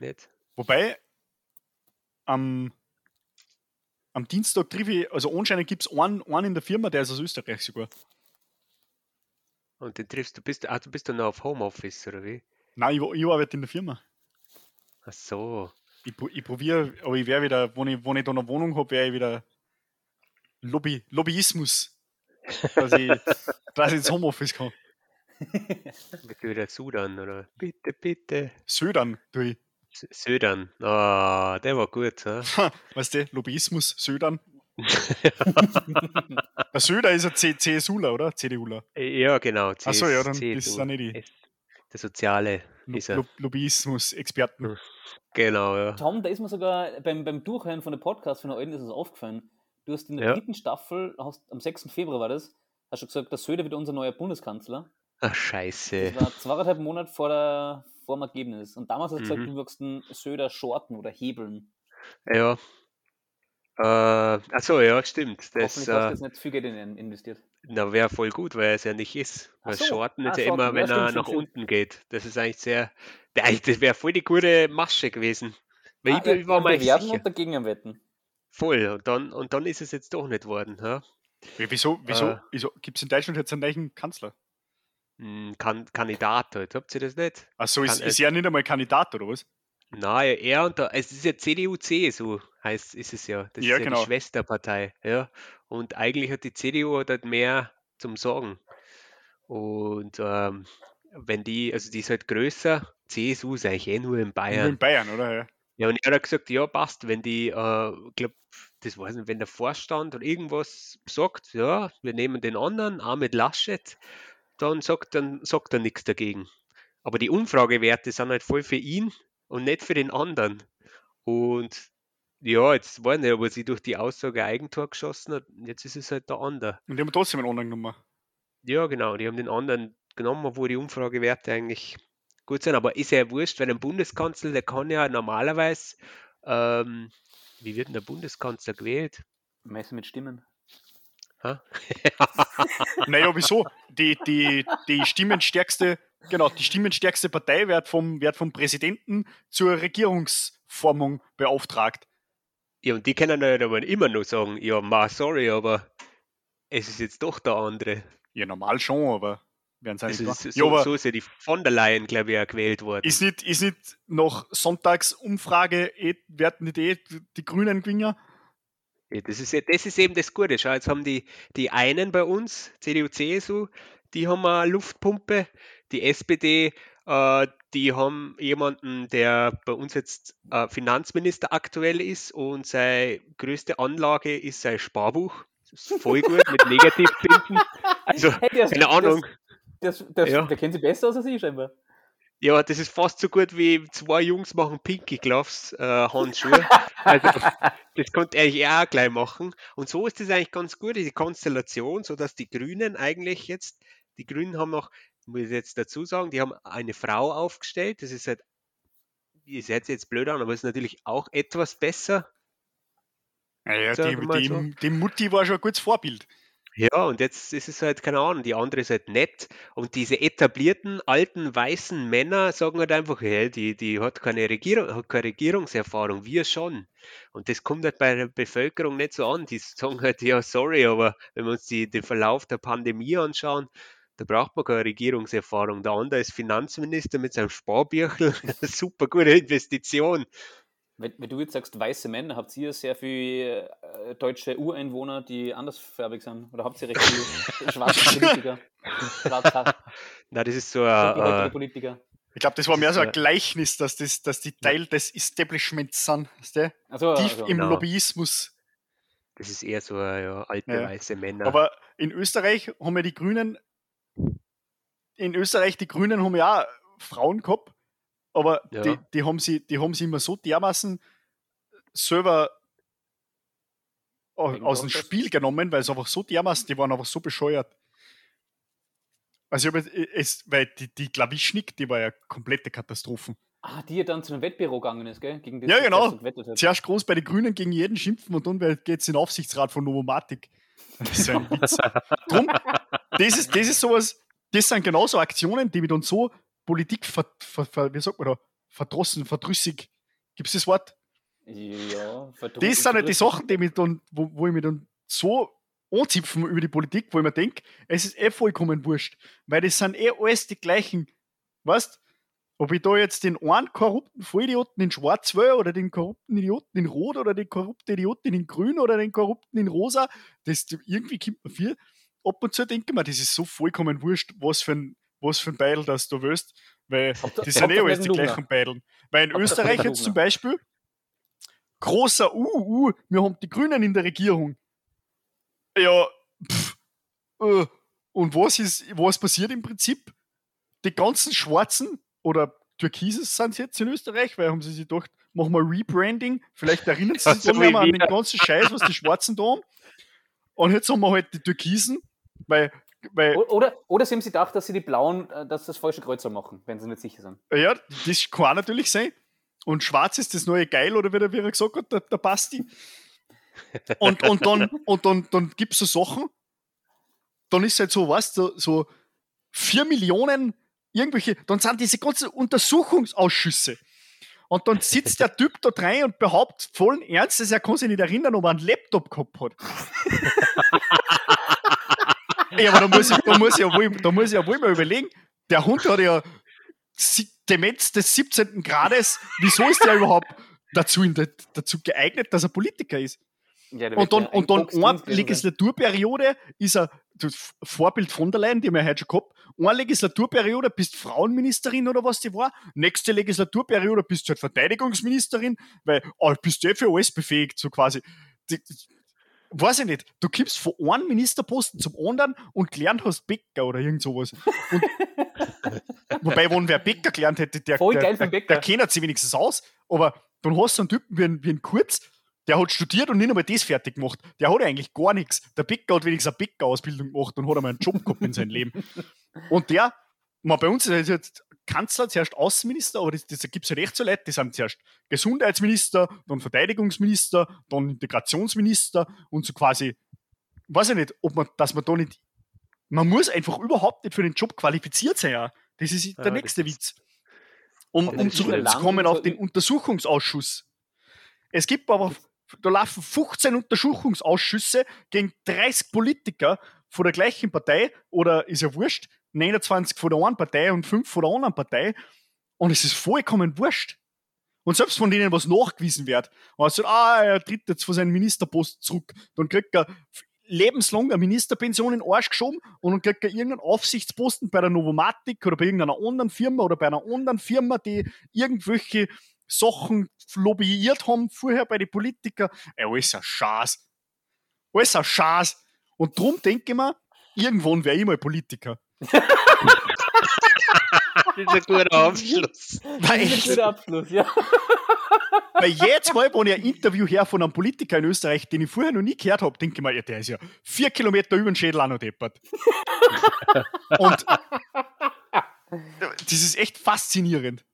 Nicht? Wobei, am, am Dienstag triff ich, also anscheinend gibt es einen, einen in der Firma, der ist aus Österreich sogar. Und den triffst du, bist, ah, du bist dann noch auf Homeoffice, oder wie? Nein, ich, ich arbeite in der Firma. Ach so. Ich, ich probiere, aber ich werde wieder, wenn ich, wenn ich da eine Wohnung habe, werde ich wieder Lobby, Lobbyismus. Dass ich, dass ich ins Homeoffice kann. Mit wieder Sudan, oder? Bitte, bitte. Södern, tue ich. S- Södern. Ah, der war gut. Ja? Weißt du, Lobbyismus, Södern. Der Söder ist ein C CSUler, oder? CDUler. ja, genau. Ach so, ja, dann CSU. ist es nicht die. Der Soziale ist er. Lobbyismus-Experten. Genau, ja. Tom, da ist mir sogar beim, beim Durchhören von der Podcast von der alten ist es aufgefallen. Du hast in der Ja. dritten Staffel, hast, am 6. Februar war das, hast du gesagt, der Söder wird unser neuer Bundeskanzler. Ach, scheiße. Das war zweieinhalb Monate vor, der, vor dem Ergebnis. Und damals hast du gesagt, Mhm. du wirkst den Söder shorten oder hebeln. Ja. Äh, achso, ja, stimmt. Das Hoffentlich hast du äh, jetzt nicht viel Geld in investiert. wäre voll gut, weil er es ja nicht ist. Weil so. Shorten Ah, ist ja Shorten. immer, Ja, wenn stimmt, er nach stimmt. unten geht. Das ist eigentlich sehr. Der- Das wäre voll die gute Masche gewesen. Weil Ah, ich, ich war ja, mal sicher. und dagegen am Wetten. Voll. Und dann, und dann ist es jetzt doch nicht worden. Ja? Wie- Wieso, wieso, Äh. wieso gibt es in Deutschland jetzt einen neuen Kanzler? Hm, kan Kandidat halt. Habt ihr das nicht? Achso, ist, ist er nicht einmal Kandidat, oder was? Nein, er und der, es ist ja CDU, CSU, heißt, ist es ja. Das Ja, ist ja genau. die Schwesterpartei, ja. Und eigentlich hat die CDU hat halt mehr zum Sagen. Und ähm, wenn die, also die ist halt größer, CSU ist eigentlich eh nur in Nur in Bayern. Bayern, oder? Ja. Ja, und er hat gesagt, ja, passt, wenn die, äh, ich glaube, das weiß nicht, wenn der Vorstand oder irgendwas sagt, ja, wir nehmen den anderen, auch mit Laschet, dann sagt, dann sagt er nichts dagegen. Aber die Umfragewerte sind halt voll für ihn und nicht für den anderen. Und ja, jetzt war nicht, aber sie durch die Aussage Eigentor geschossen hat, jetzt ist es halt der andere. Und die haben trotzdem einen anderen genommen. Ja, genau, die haben den anderen genommen, obwohl die Umfragewerte eigentlich gut sind. Aber ist ja wurscht, weil ein Bundeskanzler, der kann ja normalerweise, ähm, wie wird denn der Bundeskanzler gewählt? Messen mit Stimmen. Naja, wieso? Die, die, die stimmenstärkste, genau, die stimmenstärkste Partei wird vom, wird vom Präsidenten zur Regierungsformung beauftragt. Ja, und die können halt aber immer nur sagen, ja, ma, sorry, aber es ist jetzt doch der andere. Ja, normal schon, aber werden sie Also nicht ist, Ja, so, aber so ist ja die von der Leyen, glaube ich, auch gewählt worden. ist nicht, ist nicht nach Sonntagsumfrage, eh, werden nicht eh die Grünen gewinnen? Das, ist, das ist eben das Gute. Schau, jetzt haben die, die einen bei uns, CDU, CSU, die haben eine Luftpumpe, die SPD, äh, die haben jemanden, der bei uns jetzt äh, Finanzminister aktuell ist und seine größte Anlage ist sein Sparbuch. Das ist voll gut mit Negativzinsen. Also, Hey, der, keine Ahnung. Das, das, das, Ja. Der kennt sich besser aus als ich scheinbar. Ja, das ist fast so gut wie zwei Jungs machen Pinky Gloves äh, Handschuhe. Also, das konnte er eigentlich auch gleich machen. Und so ist das eigentlich ganz gut, diese Konstellation, so dass die Grünen eigentlich jetzt, die Grünen haben noch, muss ich jetzt dazu sagen, die haben eine Frau aufgestellt. Das ist halt, ihr seid jetzt blöd an, aber ist natürlich auch etwas besser. Naja, die, die, so. die Mutti war schon ein gutes Vorbild. Ja, und jetzt ist es halt, keine Ahnung, die andere ist halt nett. Und diese etablierten, alten, weißen Männer sagen halt einfach, hey, die, die hat keine Regierung, hat keine Regierungserfahrung, wir schon. Und das kommt halt bei der Bevölkerung nicht so an. Die sagen halt, ja, sorry, aber wenn wir uns die, den Verlauf der Pandemie anschauen, da braucht man keine Regierungserfahrung. Der andere ist Finanzminister mit seinem Sparbüchel. Super gute Investition. Wenn, wenn du jetzt sagst, weiße Männer, habt ihr sehr viele äh, deutsche Ureinwohner, die andersfarbig sind? Oder habt ihr recht viele schwarze Politiker? Schwarzhaar, Na, das ist so ein, Politiker. Ich glaube, das war mehr so ein Gleichnis, dass, das, dass die Teil des Establishments sind. Weißt du? Also, Tief also im Genau. Lobbyismus. das ist eher so ein, ja, alte, Ja. weiße Männer. Aber in Österreich haben ja die Grünen, in Österreich, die Grünen haben ja auch Frauen gehabt, aber Ja. die, die, haben sie, die haben sie immer so dermaßen selber aus dem? Spiel genommen, weil es einfach so dermaßen, die waren einfach so bescheuert. Also, ich es, weil die, die Klawischnik, die war ja komplette Katastrophen. ah, die ja dann zu einem Wettbüro gegangen ist, gell? Gegen das Ja, genau. Zuerst groß bei den Grünen gegen jeden schimpfen und dann geht es in den Aufsichtsrat von Novomatic. Das ist ein Witz. Drum, das ist, das ist sowas, das sind genauso Aktionen, die mit uns so Politik, ver, ver, ver, wie sagt man da, verdrossen, verdrüssig, gibt es das Wort? Ja, verdru- Das sind halt die verdrüssig. Sachen, die mich dann, wo, wo ich mich dann so anzipfen über die Politik, wo ich mir denke, es ist eh vollkommen wurscht, weil das sind eh alles die gleichen, weißt ob ich da jetzt den einen korrupten Vollidioten in Schwarz will oder den korrupten Idioten in Rot oder den korrupten Idioten in Grün oder den korrupten in Rosa, das irgendwie kommt man viel. Ab und zu denke ich mir, das ist so vollkommen wurscht, was für ein, was für ein Beidel das du willst, weil die sind eh alles die gleichen Beideln. Weil in Österreich jetzt zum Beispiel, großer uh, uh, wir haben die Grünen in der Regierung. Ja, pff, äh, und was ist, was passiert im Prinzip? Die ganzen Schwarzen oder Türkises sind jetzt in Österreich, weil haben sie sich gedacht, machen wir Rebranding, vielleicht erinnern sie sich dann an den ganzen Scheiß, was die Schwarzen da haben. Und jetzt haben wir halt die Türkisen, weil, Oder, oder sie haben sich gedacht, dass sie die Blauen, äh, dass das falsche Kreuzer machen, wenn sie nicht sicher sind. Ja, das kann natürlich sein. Und schwarz ist das neue Geil, oder wie er, wie er gesagt hat, der, der Basti. Und, und dann, und dann, dann gibt es so Sachen, dann ist halt so, weißt du, so 4 Millionen irgendwelche, dann sind diese ganzen Untersuchungsausschüsse. Und dann sitzt der Typ da rein und behauptet vollen Ernstes, er kann sich nicht erinnern, ob er einen Laptop gehabt hat. Ey, aber da muss ich, da muss ich, ja, wohl, da muss ich ja wohl mal überlegen, der Hund hat ja Demenz des 17. Grades, wieso ist der überhaupt dazu, dazu geeignet, dass er Politiker ist? Ja, Und dann, ja und dann eine. Legislaturperiode ist er das Vorbild von der Leyen, die haben wir heute schon gehabt. Eine Legislaturperiode bist Frauenministerin oder was die war. Nächste Legislaturperiode bist du halt Verteidigungsministerin, weil oh, bist du eh für alles befähigt, so quasi. Die, weiß ich nicht. Du kippst von einem Ministerposten zum anderen und gelernt hast Bäcker oder irgend sowas. Und, wobei, wenn wer Bäcker gelernt hätte, der, Voll der, der, der kennt sich wenigstens aus. Aber dann hast du einen Typen wie ein, wie ein Kurz, der hat studiert und nicht einmal das fertig gemacht. Der hat eigentlich gar nichts. Der Bäcker hat wenigstens eine Bäckerausbildung gemacht und hat einmal einen Job gehabt in seinem Leben. Und der, mal bei uns ist er jetzt Kanzler, zuerst Außenminister, aber das, das gibt es halt echt so Leute, die sind zuerst Gesundheitsminister, dann Verteidigungsminister, dann Integrationsminister und so quasi, weiß ich nicht, ob man, dass man da nicht, man muss einfach überhaupt nicht für den Job qualifiziert sein. Ja. Das ist der Ja, nächste Witz. Um, um zurückzukommen auf den Untersuchungsausschuss. Es gibt aber, da laufen 15 Untersuchungsausschüsse gegen 30 Politiker von der gleichen Partei oder ist ja wurscht, 29 von der einen Partei und 5 von der anderen Partei. Und es ist vollkommen wurscht. Und selbst von denen was nachgewiesen wird, also, ah, er tritt jetzt von seinem Ministerpost zurück, dann kriegt er lebenslang eine Ministerpension in den Arsch geschoben und dann kriegt er irgendeinen Aufsichtsposten bei der Novomatic oder bei irgendeiner anderen Firma oder bei einer anderen Firma, die irgendwelche Sachen lobbyiert haben vorher bei den Politikern. Ey, alles ein Schaß. Alles ein Schaß. Und drum denke ich mir, irgendwann wäre ich mal Politiker. Das ist ein guter Abschluss. Weil, Das ist ein guter Abschluss, ja. weil jedes Mal, wenn ich ein Interview her von einem Politiker in Österreich, den ich vorher noch nie gehört habe, denke ich mir, ja, der ist ja vier Kilometer über den Schädel auch noch deppert. Und das ist echt faszinierend.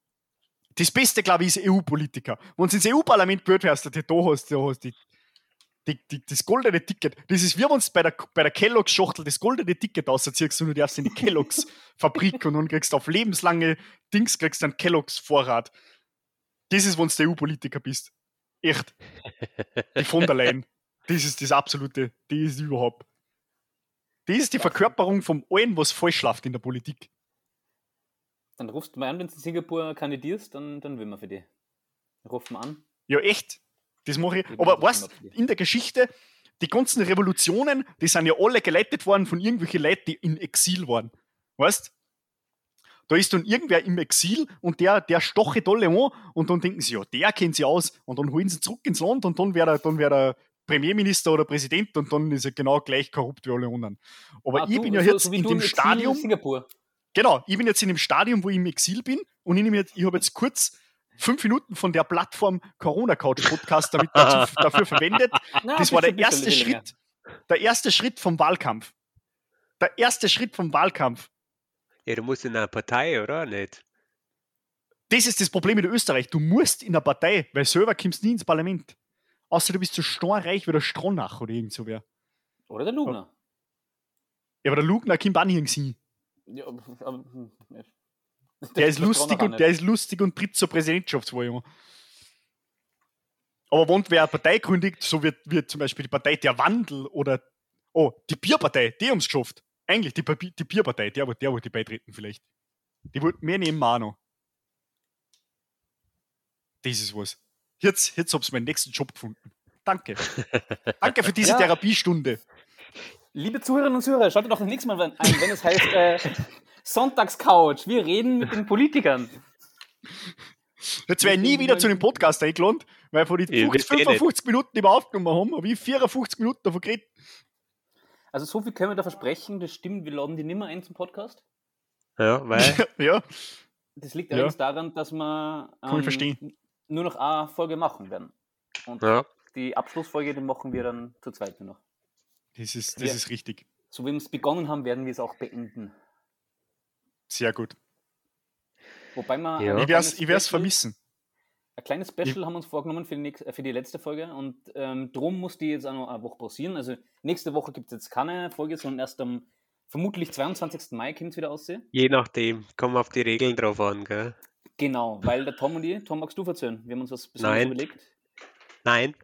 Das Beste, glaube ich, ist EU-Politiker. Wenn du ins EU-Parlament gehört hast, da hast du hast die, die, die, das goldene Ticket. Das ist wie wenn du bei der, bei der Kelloggs-Schachtel das goldene Ticket ausziehst und du darfst in die Kelloggs-Fabrik und dann kriegst du auf lebenslange Dings kriegst du einen Kelloggs-Vorrat. Das ist, wenn du der EU-Politiker bist. Echt. Die von der Leyen. Das ist das absolute, das ist überhaupt. Das ist die Verkörperung vom allen, was falsch läuft in der Politik. Dann rufst du mal an, wenn du in Singapur kandidierst, dann, dann will man für die. Ruf mal an. Ja, echt. Das mache ich. Aber dich. in der Geschichte, die ganzen Revolutionen, die sind ja alle geleitet worden von irgendwelchen Leuten, die in Exil waren. Weißt Da ist dann irgendwer im Exil und der, der stoche alle an und dann denken sie, ja, der kennt sie aus und dann holen sie zurück ins Land und dann wäre er, dann wär er Premierminister oder Präsident und dann ist er genau gleich korrupt wie alle anderen. Aber Ah, ich du, bin ja so- jetzt so in dem Stadium, In Singapur. Genau, ich bin jetzt in dem Stadium, wo ich im Exil bin und ich, ich habe jetzt kurz fünf Minuten von der Plattform Corona Couch Podcast damit dazu, dafür verwendet. Na, Das war der erste. Schritt, der erste Schritt vom Wahlkampf. Der erste Schritt vom Wahlkampf. Ja, du musst in einer Partei, oder? Nicht? Das ist das Problem in Österreich. Du musst in einer Partei, weil selber kommst du nie ins Parlament. Außer du bist so stornreich wie der Stronach oder irgend so wer. Oder der Lugner. Ja, aber der Lugner kommt auch nirgends hin. Ja, aber, hm, ja. Der ist lustig und der ist lustig und tritt zur Präsidentschaftswahl an. Aber wenn wer eine Partei gründet, so wird, wird zum Beispiel die Partei der Wandel oder oh, die Bierpartei, die haben es geschafft. Eigentlich die, die Bierpartei, der, wollte- der wollte beitreten vielleicht. Die wollten mehr nehmen auch noch. Das ist was. Jetzt, jetzt hab's meinen nächsten Job gefunden. Danke. Danke für diese Ja. Therapiestunde. Liebe Zuhörerinnen und Zuhörer, schaut doch das nächste Mal ein, wenn es heißt äh, Sonntagscouch. Wir reden mit den Politikern. Jetzt wäre ich nie wieder zu dem Podcast eingeladen, weil von den Ich 50, wüsste eh nicht. 55 Minuten, die wir aufgenommen haben, habe ich 54 Minuten davon geredet. Also so viel können wir da versprechen, das stimmt, wir laden die nimmer ein zum Podcast. Ja, weil, ja, Das liegt Ja. allerdings daran, dass wir ähm, nur noch eine Folge machen werden. Und ja, die Abschlussfolge, die machen wir dann zu zweit nur noch. das ist, das Ja. ist richtig. So wie wir es begonnen haben, werden wir es auch beenden. Sehr gut. Wobei wir Ja. Ich werde es vermissen. Ein kleines Special haben wir uns vorgenommen für die, nächste, für die letzte Folge und ähm, drum muss die jetzt auch noch eine Woche pausieren. Also nächste Woche gibt es jetzt keine Folge, sondern erst am vermutlich 22. Mai kommt es wieder aussehen. je nachdem, kommen auf die Regeln drauf an, gell? Genau, weil der Tom und ich, Tom, magst du verzögern? Wir haben uns was Besonderes Nein. überlegt. Nein,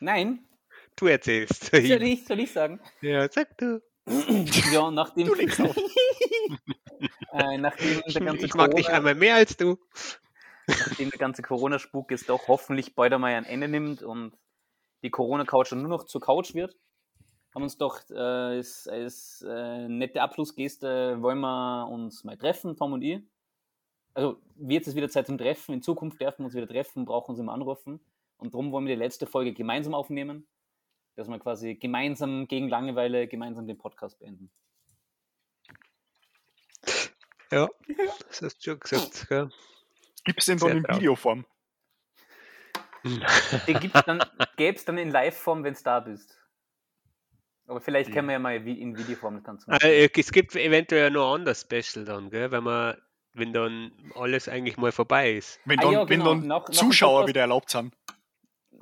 Nein, du erzählst. soll ich, soll ich sagen? Ja, sag du. Ja, nachdem, Du legst auf. äh, nachdem der ganze ich mag dich Corona- einmal mehr als du. nachdem der ganze Corona-Spuk jetzt doch hoffentlich bald einmal ein Ende nimmt und die Corona-Couch nur noch zur Couch wird, haben uns doch äh, als, als äh, nette Abschlussgeste wollen wir uns mal treffen, Tom und ich. Also wird es wieder Zeit zum Treffen. In Zukunft dürfen wir uns wieder treffen, brauchen uns immer anrufen. Und darum wollen wir die letzte Folge gemeinsam aufnehmen, dass wir quasi gemeinsam gegen Langeweile gemeinsam den Podcast beenden. Ja, das hast du schon gesagt. Gell? Gibt es den dann in. Videoform? Den gibt's dann, gäbe es dann in Live-Form, wenn du da bist. Aber vielleicht Ja. können wir ja mal wie- in Videoform das Ganze Äh, Es gibt eventuell noch ein anderes Special dann, gell? Wenn man, wenn dann alles eigentlich mal vorbei ist. Wenn Ah dann, ja, wenn genau. dann Nach- nach Zuschauer Podcast- wieder erlaubt sind.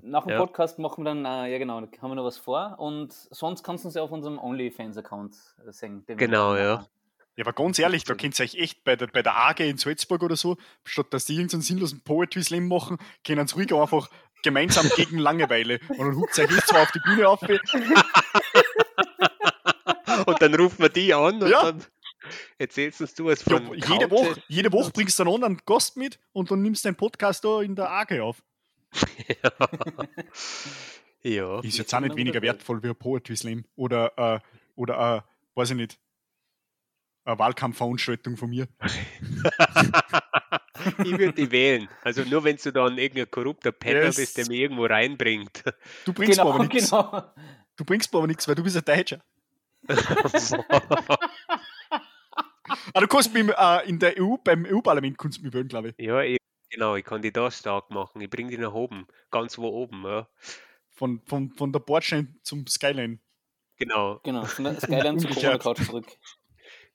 Nach dem Ja. Podcast machen wir dann, äh, ja genau, da haben wir noch was vor. Und sonst kannst du uns ja auf unserem OnlyFans-Account äh, sehen. Genau, ja. Ja, aber ganz ehrlich, da könnt ihr euch echt bei der, bei der AG in Salzburg oder so, statt dass die irgendeinen sinnlosen Poetry Slam machen, können sie ruhig einfach gemeinsam gegen Langeweile. Und dann huckt euch zwar auf die Bühne auf, Und dann rufen wir die an und Ja. dann erzählst uns du ja, von jede, Couches. Woche, jede Woche bringst du einen anderen Gast mit und dann nimmst du deinen Podcast da in der AG auf. Ja. Ist Das jetzt auch ist nicht weniger wertvoll wie ein Poetry Slam oder, äh, oder äh, weiß ich nicht, eine Wahlkampfveranstaltung von mir. ich würde die wählen. Also nur wenn du dann irgendein korrupter Penner Yes. bist, der mir irgendwo reinbringt. Du bringst mir Genau, aber nichts. genau. Du bringst mir aber nichts, weil du bist ein Deutscher. Ah, du kannst mich äh, in der EU, beim EU-Parlament kannst mich wählen, glaube ich. ja, ich, genau, ich kann die da stark machen. Ich bringe die nach oben. Ganz wo oben, ja. Von, von, von der Bordstein zum Skyline. Genau, Genau, von der Skyline zur Umgekehrt. Corona-Couch zurück.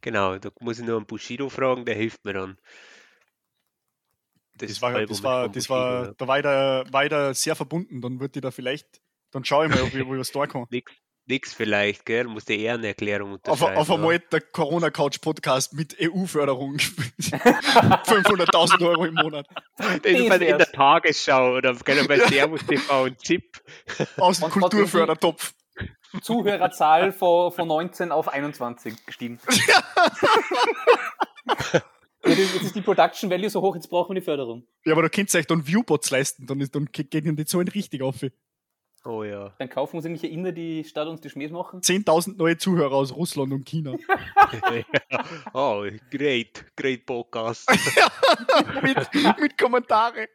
Genau. Da muss ich nur einen Bushido fragen, der hilft mir dann. Das war, Album das war, das war, ja. da war ich da, war ich da sehr verbunden. Dann würde ich da vielleicht, dann schaue ich mal, ob ich, ob ich was da kann. Nix, nix vielleicht, gell? Muss die Ehrenerklärung Auf, unterschreiben. auf ja. einmal der Corona-Couch-Podcast mit EU-Förderung. 500.000 Euro im Monat. Das ist in der. Tagesschau oder gell, bei Servus TV und Chip. Aus dem Kulturfördertopf. Zuhörerzahl von, von 19 auf 21 gestiegen. Jetzt ist die Production Value so hoch, jetzt brauchen wir die Förderung. Ja, aber da könnt ihr euch dann Viewbots leisten. Dann, ist, dann ge- gehen die Zahlen richtig auf. Oh ja. Dann kaufen uns irgendwelche Inder, die statt uns die Schmähs machen. 10.000 neue Zuhörer aus Russland und China. oh, great, great Podcast. mit, mit Kommentare.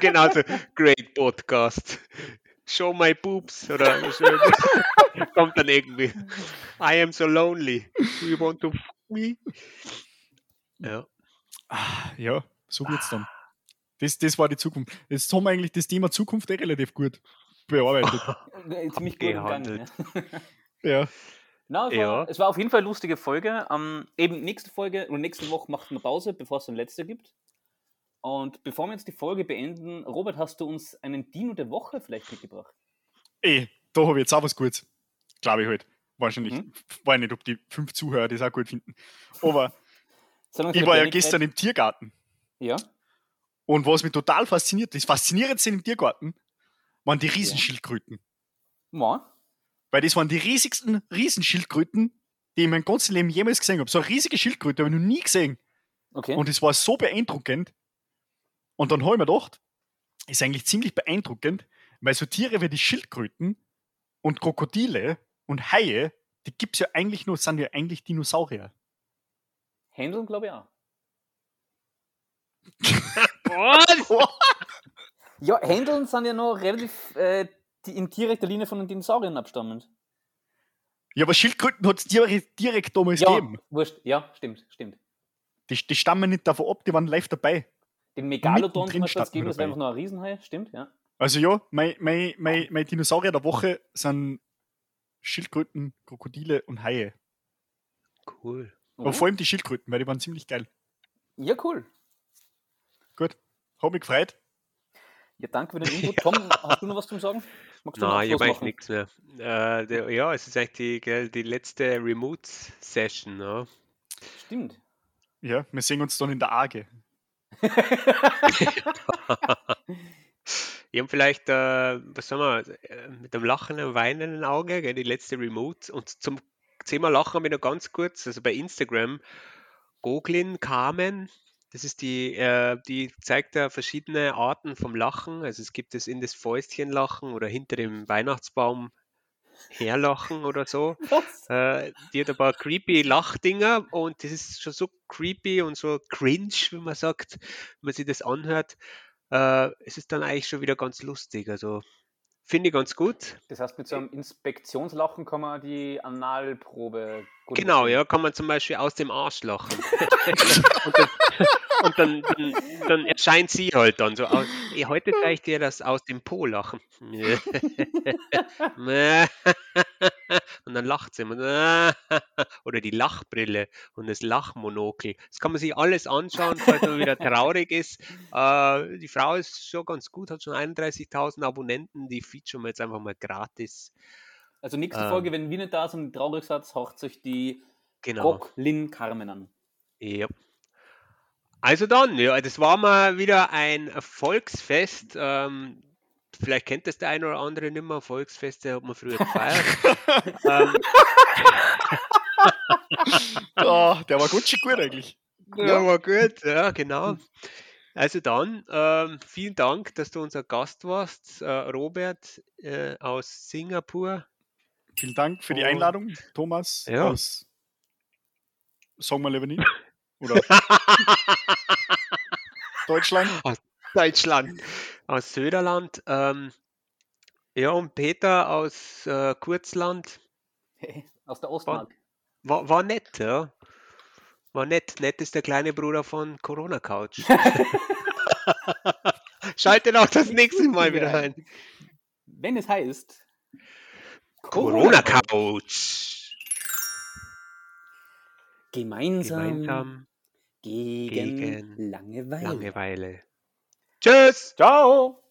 genau so, great Podcast. Show my boobs oder so. kommt dann irgendwie. I am so lonely. Do you want to f me? Ja. Ah, Ja, so wird's dann. Das, das war die Zukunft. Jetzt haben wir eigentlich das Thema Zukunft eh relativ gut bearbeitet. Ziemlich gut im Gang. Abgehandelt. Ja. ja. Na, es, Ja. war, es war auf jeden Fall eine lustige Folge. Ähm, eben nächste Folge und nächste Woche macht man Pause, bevor es eine letzte gibt. Und bevor wir jetzt die Folge beenden, Robert, hast du uns einen Dino der Woche vielleicht mitgebracht? Ey, da habe ich jetzt auch was Gutes. Glaube ich halt. Wahrscheinlich. Mhm. Weiß nicht, ob die fünf Zuhörer das auch gut finden. Aber ich war ja gestern im Tiergarten. Ja. Und was mich total fasziniert, das Faszinierendste im Tiergarten, waren die Riesenschildkröten. Ja. Weil das waren die riesigsten Riesenschildkröten, die ich in meinem ganzen Leben jemals gesehen habe. So eine riesige Schildkröte habe ich noch nie gesehen. Okay. Und es war so beeindruckend. Und dann habe ich mir gedacht, ist eigentlich ziemlich beeindruckend, weil so Tiere wie die Schildkröten und Krokodile und Haie, die gibt es ja eigentlich nur, sind ja eigentlich Dinosaurier. Händeln, glaube ich auch. Was? Ja, Händeln sind ja noch relativ äh, in direkter Linie von den Dinosauriern abstammend. Ja, aber Schildkröten hat es direkt, direkt damals Ja, gegeben. wurscht. Ja, stimmt, stimmt. Die, die stammen nicht davon ab, die waren live dabei. Den Megalodon zum Beispiel geben, wir das wäre einfach nur ein Riesenhai, stimmt, ja. Also ja, mein, mein, mein, mein Dinosaurier der Woche sind Schildkröten, Krokodile und Haie. Cool. Aber Oh. vor allem die Schildkröten, weil die waren ziemlich geil. Ja, cool. Gut. Hab mich gefreut. Ja, danke für den Input. Tom, hast du noch was zum Sagen? Magst du noch Nein, ich machen? nichts mehr. Äh, der, ja, es ist eigentlich die, gell, die letzte Remote-Session. Ja. Stimmt. Ja, wir sehen uns dann in der Arge. Wir haben vielleicht, äh, was sagen wir, äh, mit einem lachenden, weinenden Auge, gell, die letzte Remote. Und zum Thema Lachen habe ich noch ganz kurz, also bei Instagram, Goglin Carmen, das ist die, äh, die zeigt da verschiedene Arten vom Lachen. Also es gibt das in das Fäustchen lachen oder hinter dem Weihnachtsbaum herlachen oder so. Äh, die hat ein paar creepy Lachdinger und das ist schon so creepy und so cringe, wie man sagt, wenn man sich das anhört. Äh, es ist dann eigentlich schon wieder ganz lustig. Also finde ich ganz gut. Das heißt, mit so einem Inspektionslachen kann man die Analprobe gut Genau, bestimmen. ja, kann man zum Beispiel aus dem Arsch lachen. und dann, und dann, dann, dann erscheint sie halt dann so aus. "Eh, Heute zeige ich dir das aus dem Po lachen. und dann lacht sie. immer. Oder die Lachbrille und das Lachmonokel. Das kann man sich alles anschauen, falls man wieder traurig ist. Äh, die Frau ist schon ganz gut, hat schon 31.000 Abonnenten. Die featuren wir jetzt einfach mal gratis. Also nächste Ähm. Folge, wenn wir nicht da sind, traurig seid, haucht sich die Genau. Lin Carmen an. Ja. Also dann, ja, das war mal wieder ein Volksfest. Ähm, vielleicht kennt das der eine oder andere nicht mehr. Volksfeste hat man früher gefeiert. ähm, Ah, der war gut gut eigentlich. ja, war gut, ja, genau. Also dann, ähm, vielen Dank, dass du unser Gast warst, äh, Robert äh, aus Singapur. Vielen Dank für die Und- Einladung, Thomas Ja. aus Sagen wir lieber nicht. Oder Deutschland. Deutschland, aus Söderland. Ähm, ja, und Peter aus äh, Kurzland. Aus der Ostmark. War, war nett, ja. War nett. Nett ist der kleine Bruder von Corona Couch. Schaltet auch das nächste Mal wieder Ja. ein. Wenn es heißt Corona Couch. Gemeinsam, Gemeinsam gegen, gegen Langeweile. Langeweile. Tschüss. Ciao.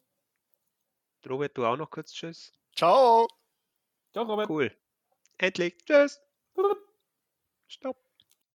Robert, du auch noch kurz Tschüss. Ciao. Ciao, Robert. Cool. Endlich. Tschüss. Stopp.